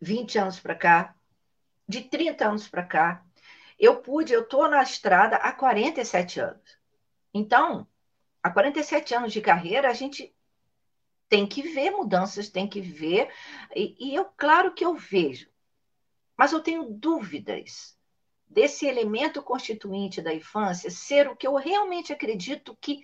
20 anos para cá, de 30 anos para cá. Eu pude, eu estou na estrada há 47 anos. Então, há 47 anos de carreira, a gente tem que ver mudanças, tem que ver. E, e eu, claro que eu vejo, mas eu tenho dúvidas desse elemento constituinte da infância ser o que eu realmente acredito que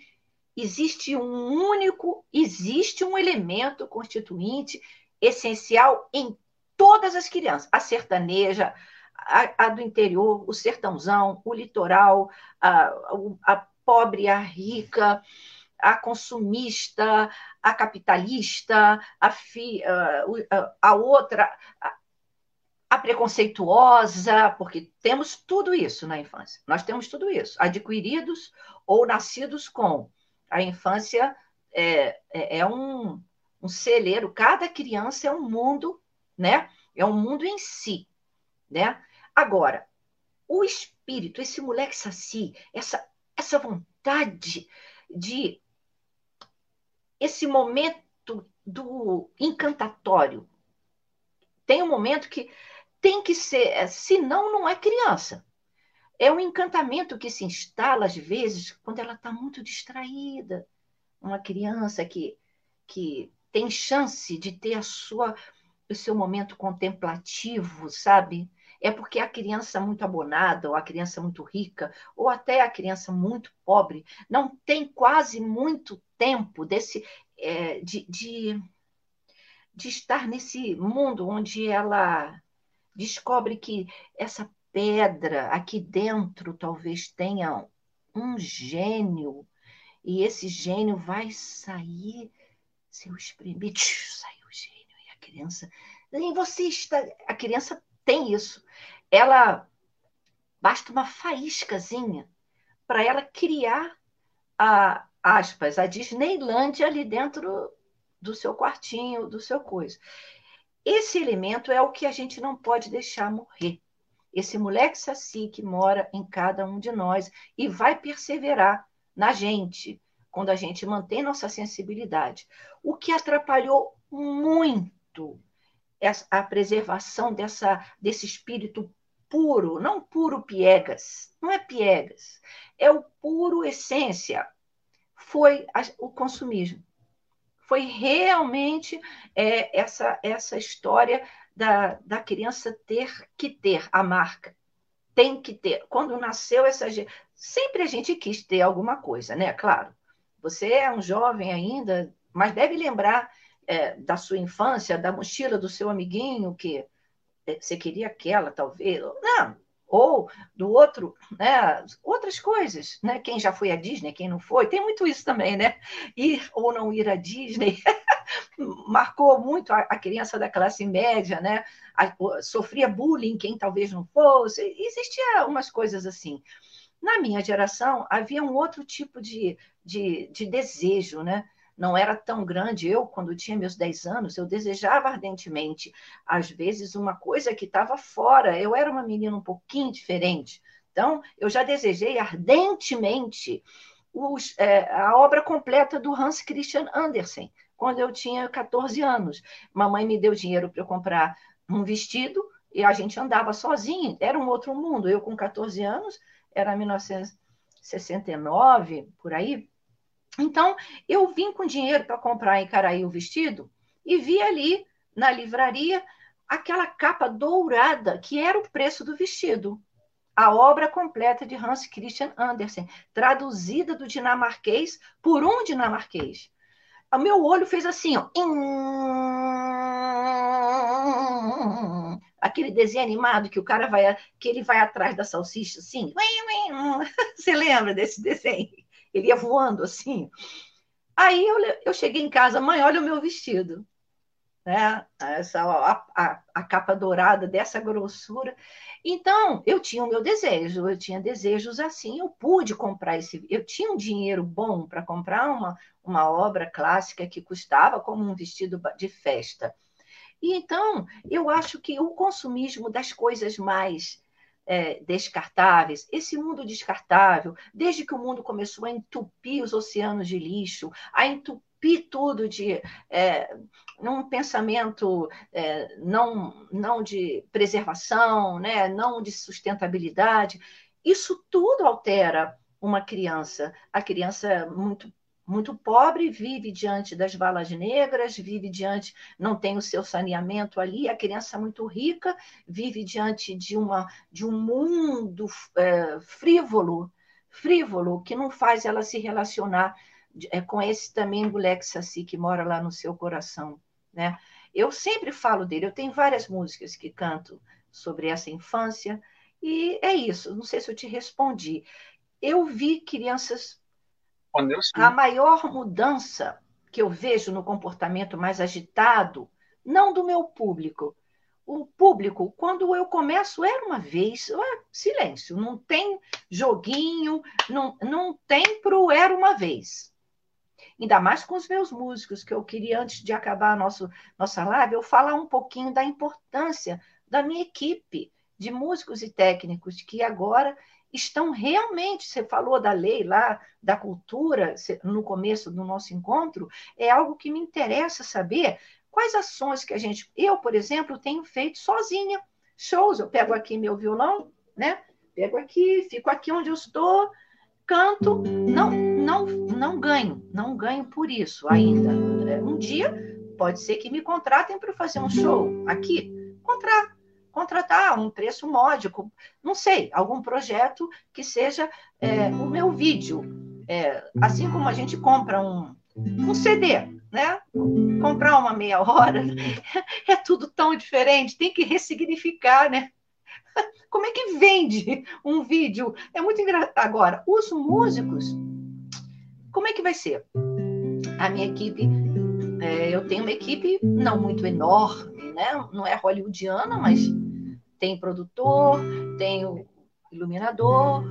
existe um único, existe um elemento constituinte essencial em todas as crianças, a sertaneja, a, a do interior, o sertãozão, o litoral, a, a pobre, a rica, a consumista, a capitalista, a, fi, a, a outra, a preconceituosa, porque temos tudo isso na infância. Nós temos tudo isso, adquiridos ou nascidos com. A infância é, é, é um, um celeiro, cada criança é um mundo, né? É um mundo em si, né? Agora, o espírito, esse moleque saci, essa essa vontade de esse momento do encantatório. Tem um momento que tem que ser, senão não é criança. É um encantamento que se instala às vezes quando ela está muito distraída. Uma criança que, que tem chance de ter a sua o seu momento contemplativo, sabe? é porque a criança muito abonada, ou a criança muito rica, ou até a criança muito pobre, não tem quase muito tempo desse é, de, de, de estar nesse mundo onde ela descobre que essa pedra aqui dentro talvez tenha um gênio, e esse gênio vai sair, se eu espremer, saiu o gênio, e a criança. E você está. A criança tem isso. Ela basta uma faíscazinha para ela criar a aspas, a Disneylandia ali dentro do seu quartinho, do seu coisa. Esse elemento é o que a gente não pode deixar morrer. Esse moleque saci que mora em cada um de nós e vai perseverar na gente, quando a gente mantém nossa sensibilidade. O que atrapalhou muito a preservação dessa, desse espírito puro, não puro piegas, não é piegas, é o puro essência, foi o consumismo. Foi realmente é, essa, essa história da, da criança ter que ter a marca. Tem que ter. Quando nasceu essa. Sempre a gente quis ter alguma coisa, né? Claro. Você é um jovem ainda, mas deve lembrar é, da sua infância, da mochila do seu amiguinho, que é, você queria aquela, talvez. Não, ou do outro, né? Outras coisas, né? Quem já foi à Disney, quem não foi, tem muito isso também, né? Ir ou não ir à Disney marcou muito a, a, criança da classe média, né? A, sofria bullying quem talvez não fosse. Existia umas coisas assim. Na minha geração havia um outro tipo de, de, de desejo, né? Não era tão grande. Eu, quando tinha meus 10 anos, eu desejava ardentemente, às vezes, uma coisa que estava fora. Eu era uma menina um pouquinho diferente. Então, eu já desejei ardentemente os, é, a obra completa do Hans Christian Andersen, quando eu tinha 14 anos. Mamãe me deu dinheiro para eu comprar um vestido e a gente andava sozinho. Era um outro mundo. Eu, com 14 anos, era 1969, por aí, então, eu vim com dinheiro para comprar em Caraí o vestido e vi ali na livraria aquela capa dourada que era o preço do vestido. a obra completa de Hans Christian Andersen, traduzida do dinamarquês por um dinamarquês. O meu olho fez assim, ó. Aquele desenho animado que o cara vai, que ele vai atrás da salsicha, assim. Você lembra desse desenho? Ele ia voando assim. Aí eu, eu cheguei em casa, mãe, olha o meu vestido né? Essa, a, a, a, capa dourada dessa grossura. Então, eu tinha o meu desejo, eu tinha desejos assim, eu pude comprar esse. Eu tinha um dinheiro bom para comprar uma, uma obra clássica que custava como um vestido de festa. E então, eu acho que o consumismo das coisas mais é, descartáveis, esse mundo descartável, desde que o mundo começou a entupir os oceanos de lixo, a entupir tudo de é, um pensamento é, não, não de preservação, né, não de sustentabilidade. Isso tudo altera uma criança. A criança muito muito pobre vive diante das valas negras, vive diante, não tem o seu saneamento ali. A criança muito rica vive diante de uma de um mundo é, frívolo, frívolo que não faz ela se relacionar é, com esse também moleque Saci que mora lá no seu coração, né? Eu sempre falo dele, eu tenho várias músicas que canto sobre essa infância, e é isso, não sei se eu te respondi. Eu vi crianças. A maior mudança que eu vejo no comportamento mais agitado, não do meu público. O público, quando eu começo, era uma vez, silêncio, não tem joguinho, não, não tem pro era uma vez ainda mais com os meus músicos, que eu queria, antes de acabar a nosso, nossa live, eu falar um pouquinho da importância da minha equipe de músicos e técnicos que agora estão realmente, você falou da lei lá, da cultura, no começo do nosso encontro, é algo que me interessa saber quais ações que a gente. Eu, por exemplo, tenho feito sozinha shows. Eu pego aqui meu violão, né? Pego aqui, fico aqui onde eu estou, canto, não, não, não ganho, não ganho por isso ainda. É, um dia pode ser que me contratem para fazer um show aqui, contratar, contratar um preço módico, não sei, algum projeto que seja é, o meu vídeo. É, assim como a gente compra um, um CD, né? Comprar uma meia hora é tudo tão diferente, tem que ressignificar, né? Como é que vende um vídeo? É muito engraçado. Agora, os músicos, como é que vai ser? A minha equipe, é, eu tenho uma equipe não muito enorme, né? Não é hollywoodiana, mas tem produtor, tem iluminador,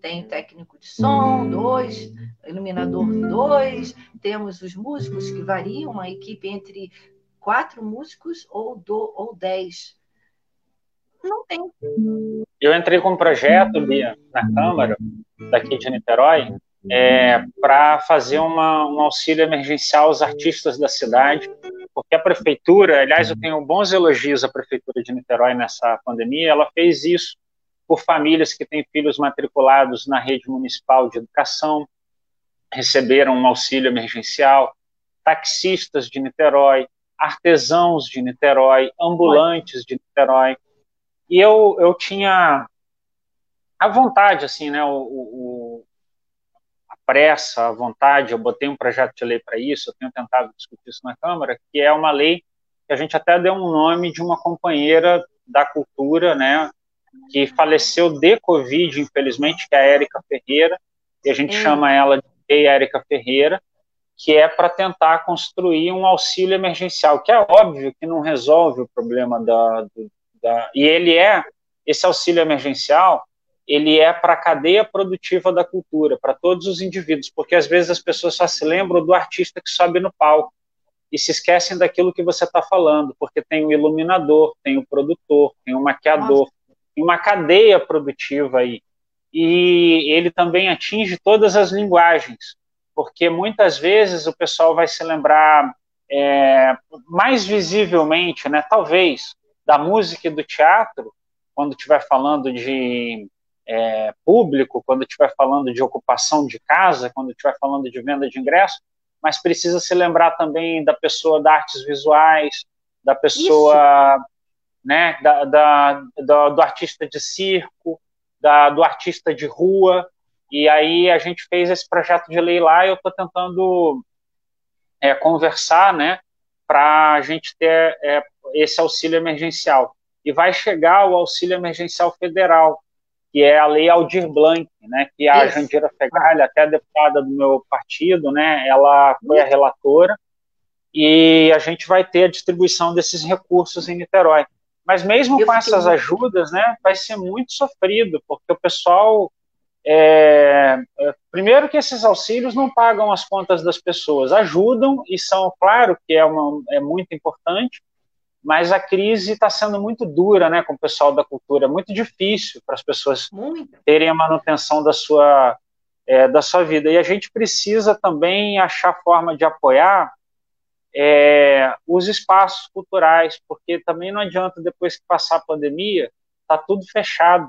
tem técnico de som, dois, iluminador, dois, temos os músicos que variam, uma equipe entre quatro músicos ou, do, ou dez. Não tem. Eu entrei com um projeto, Bia, na Câmara, daqui de Niterói, é, para fazer uma, um auxílio emergencial aos artistas da cidade, porque a prefeitura, aliás, eu tenho bons elogios à prefeitura de Niterói nessa pandemia, ela fez isso por famílias que têm filhos matriculados na rede municipal de educação, receberam um auxílio emergencial, taxistas de Niterói, artesãos de Niterói, ambulantes de Niterói, e eu, eu tinha a vontade, assim, né, o, o, pressa, a vontade, eu botei um projeto de lei para isso, eu tenho tentado discutir isso na Câmara, que é uma lei que a gente até deu um nome de uma companheira da cultura, né, que faleceu de Covid, infelizmente, que é a Érica Ferreira, e a gente chama ela de Érica Ferreira, que é para tentar construir um auxílio emergencial, que é óbvio que não resolve o problema da, do, da, e ele é, esse auxílio emergencial, ele é para a cadeia produtiva da cultura, para todos os indivíduos, porque às vezes as pessoas só se lembram do artista que sobe no palco e se esquecem daquilo que você está falando, porque tem o iluminador, tem o produtor, tem o maquiador, tem uma cadeia produtiva aí. E ele também atinge todas as linguagens, porque muitas vezes o pessoal vai se lembrar é, mais visivelmente, né, talvez, da música e do teatro, quando estiver falando de é, público, quando estiver falando de ocupação de casa, quando estiver falando de venda de ingresso, mas precisa se lembrar também da pessoa da artes visuais, da pessoa, Isso. né, da, da, da, do artista de circo, da, do artista de rua, e aí a gente fez esse projeto de lei lá e eu estou tentando é, conversar, né, para a gente ter é, esse auxílio emergencial. E vai chegar o auxílio emergencial federal, que é a lei Aldir Blanc, né, que a Isso. Jandira Fegali, até a deputada do meu partido, né, ela foi a relatora, e a gente vai ter a distribuição desses recursos em Niterói. Mas mesmo eu com essas muito... ajudas, né, vai ser muito sofrido, porque o pessoal é, é, primeiro que esses auxílios não pagam as contas das pessoas, ajudam e são, claro, que é, uma, é muito importante, mas a crise está sendo muito dura, né, com o pessoal da cultura, muito difícil para as pessoas muito. terem a manutenção da sua é, da sua vida. E a gente precisa também achar forma de apoiar é, os espaços culturais, porque também não adianta depois que passar a pandemia, tá tudo fechado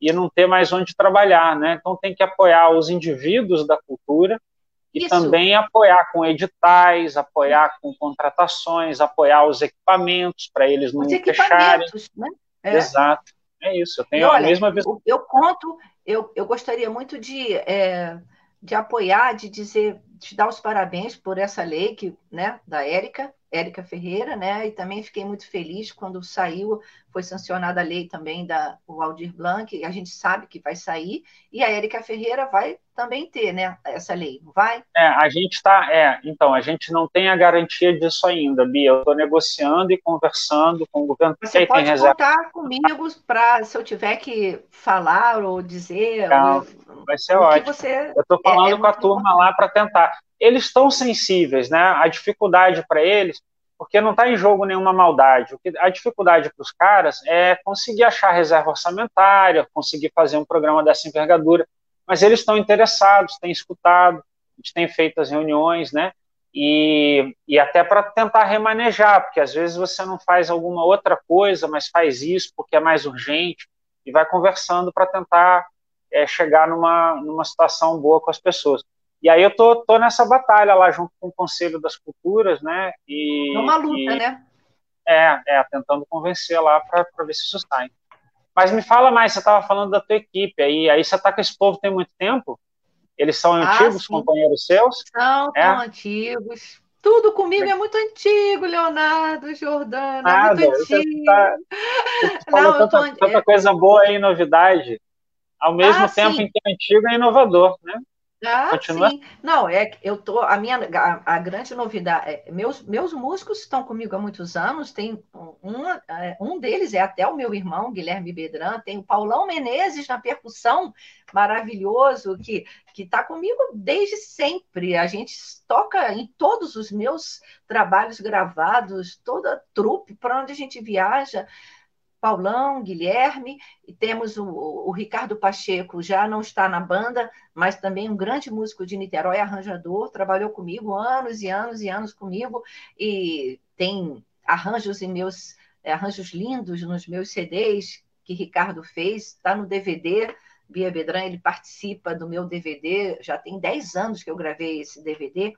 e não ter mais onde trabalhar, né? Então tem que apoiar os indivíduos da cultura e também apoiar com editais, apoiar com contratações, apoiar os equipamentos para eles não os fecharem. Né? É. Exato. É isso. Eu tenho olha, a mesma visão. Eu, eu conto, eu, eu gostaria muito de, é, de apoiar, de dizer, de dar os parabéns por essa lei que, né, da Érica, Érica Ferreira, né? E também fiquei muito feliz quando saiu, foi sancionada a lei também da o Aldir Blanc, a gente sabe que vai sair, e a Érica Ferreira vai também ter, né, essa lei, não vai? É, a gente está, é, então, a gente não tem a garantia disso ainda, Bia, eu estou negociando e conversando com o governo. Você pode tem contar comigo para, se eu tiver que falar ou dizer... Não, vai ser ótimo. Você... Eu estou falando é, é com a turma lá para tentar eles estão sensíveis, né? A dificuldade para eles, porque não está em jogo nenhuma maldade. A dificuldade para os caras é conseguir achar reserva orçamentária, conseguir fazer um programa dessa envergadura. Mas eles estão interessados, têm escutado, a gente tem feito as reuniões, né? E, e até para tentar remanejar, porque às vezes você não faz alguma outra coisa, mas faz isso porque é mais urgente, e vai conversando para tentar é, chegar numa, numa situação boa com as pessoas. E aí eu tô, tô nessa batalha lá junto com o Conselho das Culturas, né? E, é uma luta, e, né? É, é, tentando convencer lá para ver se isso sai. Mas me fala mais, você estava falando da tua equipe aí, aí você está com esse povo tem muito tempo? Eles são ah, antigos sim. companheiros seus? São, é? são antigos. Tudo comigo é muito antigo, Leonardo, Jordana, Nada, é muito antigo. Tá, Não, tanta, tô... tanta coisa boa e novidade, ao mesmo ah, tempo sim. em que é antigo e inovador, né? Ah, Continua? sim. Não, é que eu tô. A minha a, a grande novidade. É, meus, meus músicos estão comigo há muitos anos. Tem um, é, um deles é até o meu irmão, Guilherme Bedran, tem o Paulão Menezes na percussão, maravilhoso, que está comigo desde sempre. A gente toca em todos os meus trabalhos gravados, toda a trupe, para onde a gente viaja. Paulão, Guilherme, e temos o, o, Ricardo Pacheco, já não está na banda, mas também um grande músico de Niterói, arranjador, trabalhou comigo anos e anos e anos comigo, e tem arranjos em meus é, arranjos lindos nos meus CDs que Ricardo fez, está no DVD. Bia Bedran, ele participa do meu DVD, já tem 10 anos que eu gravei esse DVD,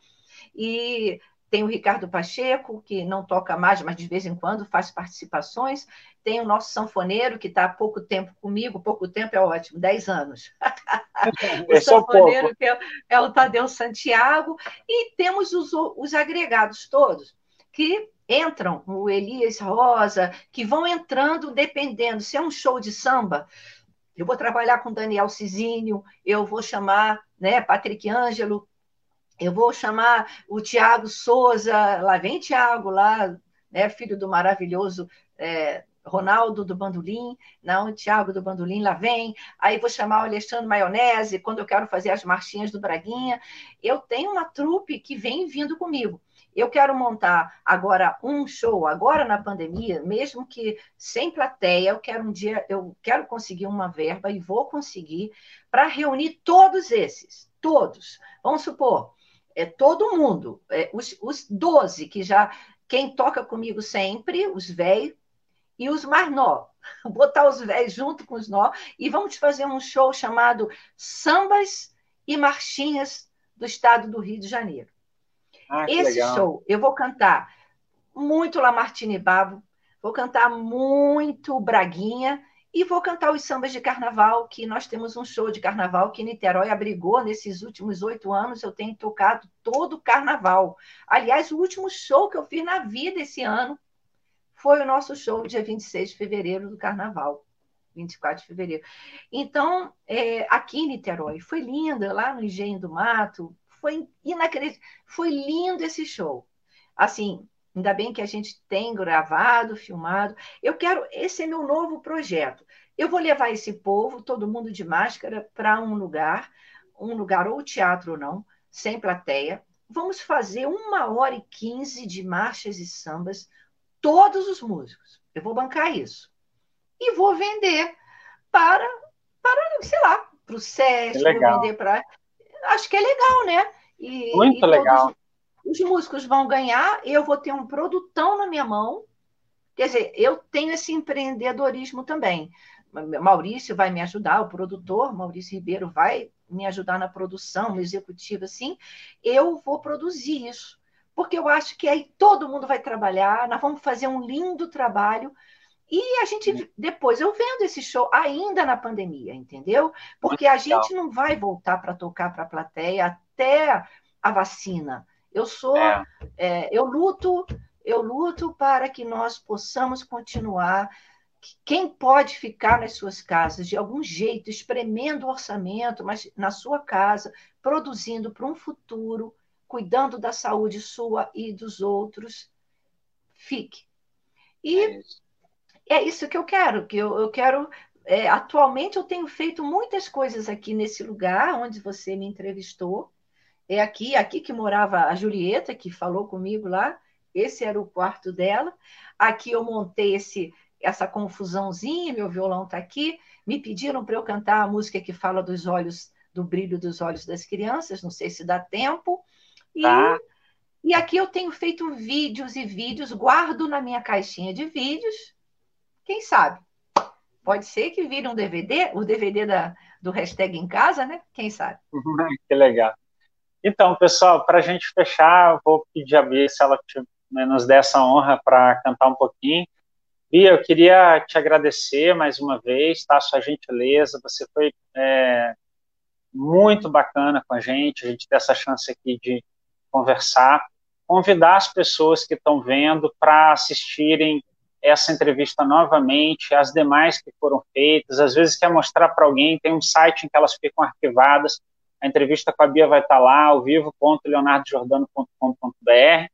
e tem o Ricardo Pacheco, que não toca mais, mas de vez em quando faz participações. Tem o nosso sanfoneiro, que está há pouco tempo comigo, pouco tempo é ótimo, 10 anos. o é sanfoneiro, que é, é, o Tadeu Santiago. E temos os, os agregados todos, que entram, o Elias Rosa, que vão entrando dependendo. Se é um show de samba, eu vou trabalhar com Daniel Cizinho, eu vou chamar né, Patrick Ângelo, eu vou chamar o Tiago Souza, lá vem Tiago, lá, né, filho do maravilhoso é, Ronaldo do Bandolim, não, Tiago do Bandolim, lá vem. Aí vou chamar o Alexandre Maionese, quando eu quero fazer as marchinhas do Braguinha. Eu tenho uma trupe que vem vindo comigo. Eu quero montar agora um show, agora na pandemia, mesmo que sem plateia, eu quero um dia, eu quero conseguir uma verba e vou conseguir para reunir todos esses, todos. Vamos supor, é todo mundo, é, os, os 12 que já, quem toca comigo sempre, os velhos e os mais novos. Botar os velhos junto com os novos e vamos fazer um show chamado Sambas e Marchinhas do Estado do Rio de Janeiro. Ah, Esse legal. show eu vou cantar muito Lamartine Babo, vou cantar muito Braguinha E vou cantar os sambas de carnaval, que nós temos um show de carnaval que Niterói abrigou nesses últimos oito anos. Eu tenho tocado todo o carnaval. Aliás, o último show que eu fiz na vida esse ano foi o nosso show dia 26 de fevereiro do carnaval. 24 de fevereiro. Então, é, aqui em Niterói, foi linda, lá no Engenho do Mato, foi inacreditável, foi lindo esse show. Assim, Ainda bem que a gente tem gravado, filmado. Eu quero, esse é meu novo projeto. Eu vou levar esse povo, todo mundo de máscara, para um lugar, um lugar ou teatro ou não, sem plateia. Vamos fazer uma hora e quinze de marchas e sambas, todos os músicos. Eu vou bancar isso. E vou vender para, para sei lá, para o SESC, vou vender para. Acho que é legal, né? E, Muito e legal. Todos, os músicos vão ganhar, eu vou ter um produtão na minha mão. Quer dizer, eu tenho esse empreendedorismo também. Maurício vai me ajudar, o produtor, Maurício Ribeiro, vai me ajudar na produção, no executivo, assim. Eu vou produzir isso. Porque eu acho que aí todo mundo vai trabalhar, nós vamos fazer um lindo trabalho. E a gente, depois, eu vendo esse show ainda na pandemia, entendeu? Porque a gente não vai voltar para tocar para a plateia até a vacina. Eu sou, é. É, eu luto, eu luto para que nós possamos continuar. Quem pode ficar nas suas casas de algum jeito, espremendo o orçamento, mas na sua casa, produzindo para um futuro, cuidando da saúde sua e dos outros, fique. E é isso, é isso que eu quero, que eu, eu quero é, atualmente eu tenho feito muitas coisas aqui nesse lugar onde você me entrevistou. É aqui, aqui que morava a Julieta, que falou comigo lá. Esse era o quarto dela. Aqui eu montei esse essa confusãozinha, meu violão está aqui. Me pediram para eu cantar a música que fala dos olhos, do brilho dos olhos das crianças, não sei se dá tempo. E, tá. e aqui eu tenho feito vídeos e vídeos, guardo na minha caixinha de vídeos. Quem sabe? Pode ser que vire um DVD, o DVD da, do hashtag em casa, né? Quem sabe? que legal. Então, pessoal, para a gente fechar, vou pedir a Bia se ela né, nos der essa honra para cantar um pouquinho. Bia, eu queria te agradecer mais uma vez, tá? Sua gentileza, você foi é, muito bacana com a gente, a gente ter essa chance aqui de conversar. Convidar as pessoas que estão vendo para assistirem essa entrevista novamente, as demais que foram feitas. Às vezes quer mostrar para alguém, tem um site em que elas ficam arquivadas a entrevista com a Bia vai estar lá, ao vivo.leonardojordano.com.br.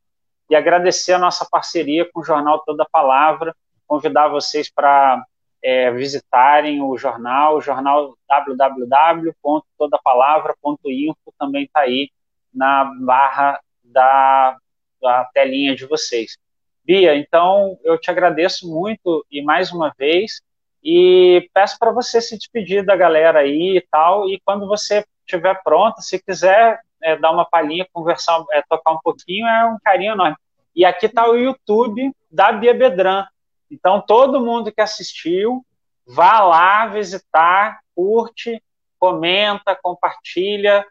E agradecer a nossa parceria com o jornal Toda Palavra, convidar vocês para é, visitarem o jornal, o jornal www.todapalavra.info também está aí na barra da, da telinha de vocês. Bia, então eu te agradeço muito e mais uma vez e peço para você se despedir da galera aí e tal, e quando você estiver pronta, se quiser é, dar uma palhinha, conversar, é, tocar um pouquinho, é um carinho enorme. E aqui está o YouTube da Bia Bedran. Então, todo mundo que assistiu, vá lá visitar, curte, comenta, compartilha,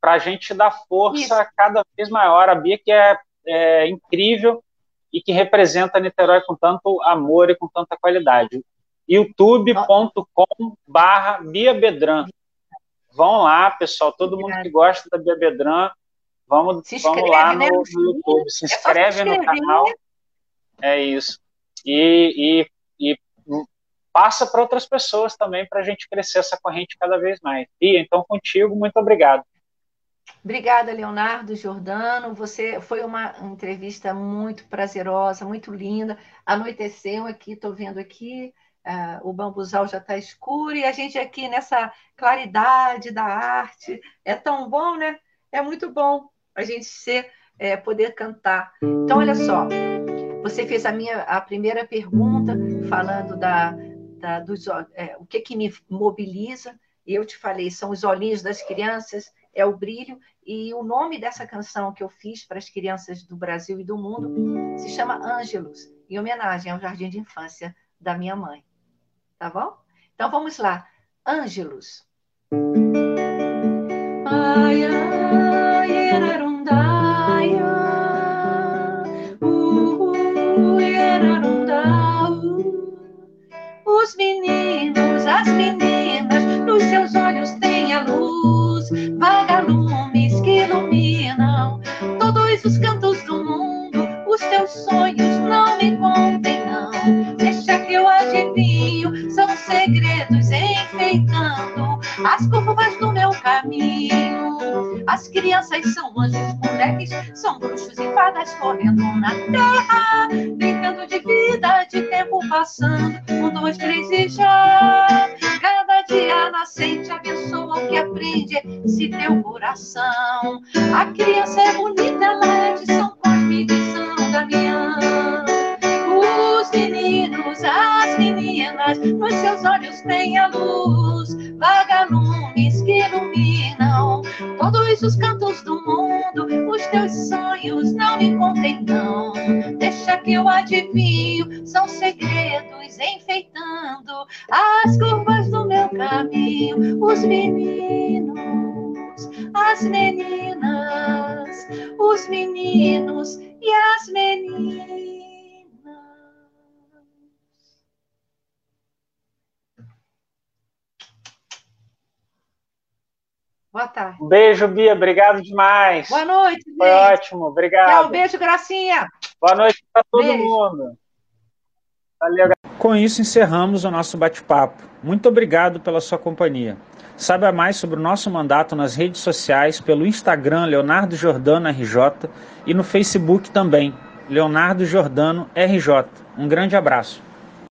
para a gente dar força Isso. cada vez maior. A Bia que é, é incrível e que representa Niterói com tanto amor e com tanta qualidade. youtube.com barra Bia Bedran. Vão lá, pessoal, todo mundo que gosta da Bebedran, vamos, inscreve, vamos lá né? no, no, YouTube, se é inscreve no canal. É isso. E, e, e passa para outras pessoas também para a gente crescer essa corrente cada vez mais. E então contigo, muito obrigado. Obrigada, Leonardo Jordano. Você foi uma entrevista muito prazerosa, muito linda. Anoiteceu aqui, estou vendo aqui Uh, o bambuzal já está escuro e a gente aqui nessa claridade da arte. É tão bom, né? É muito bom a gente ser, é, poder cantar. Então, olha só, você fez a minha a primeira pergunta falando da, da dos, é, o que, que me mobiliza. Eu te falei, são os olhinhos das crianças, é o brilho. E o nome dessa canção que eu fiz para as crianças do Brasil e do mundo se chama Ângelos, em homenagem ao jardim de infância da minha mãe tá bom? Então vamos lá. Ângelos. Boa tarde. Um beijo, Bia. Obrigado demais. Boa noite. Foi gente. ótimo. Obrigado. Tchau, beijo, Gracinha. Boa noite para todo beijo. mundo. Valeu. Com isso, encerramos o nosso bate-papo. Muito obrigado pela sua companhia. Saiba mais sobre o nosso mandato nas redes sociais pelo Instagram Leonardo Jordano RJ e no Facebook também, Leonardo Jordano RJ. Um grande abraço.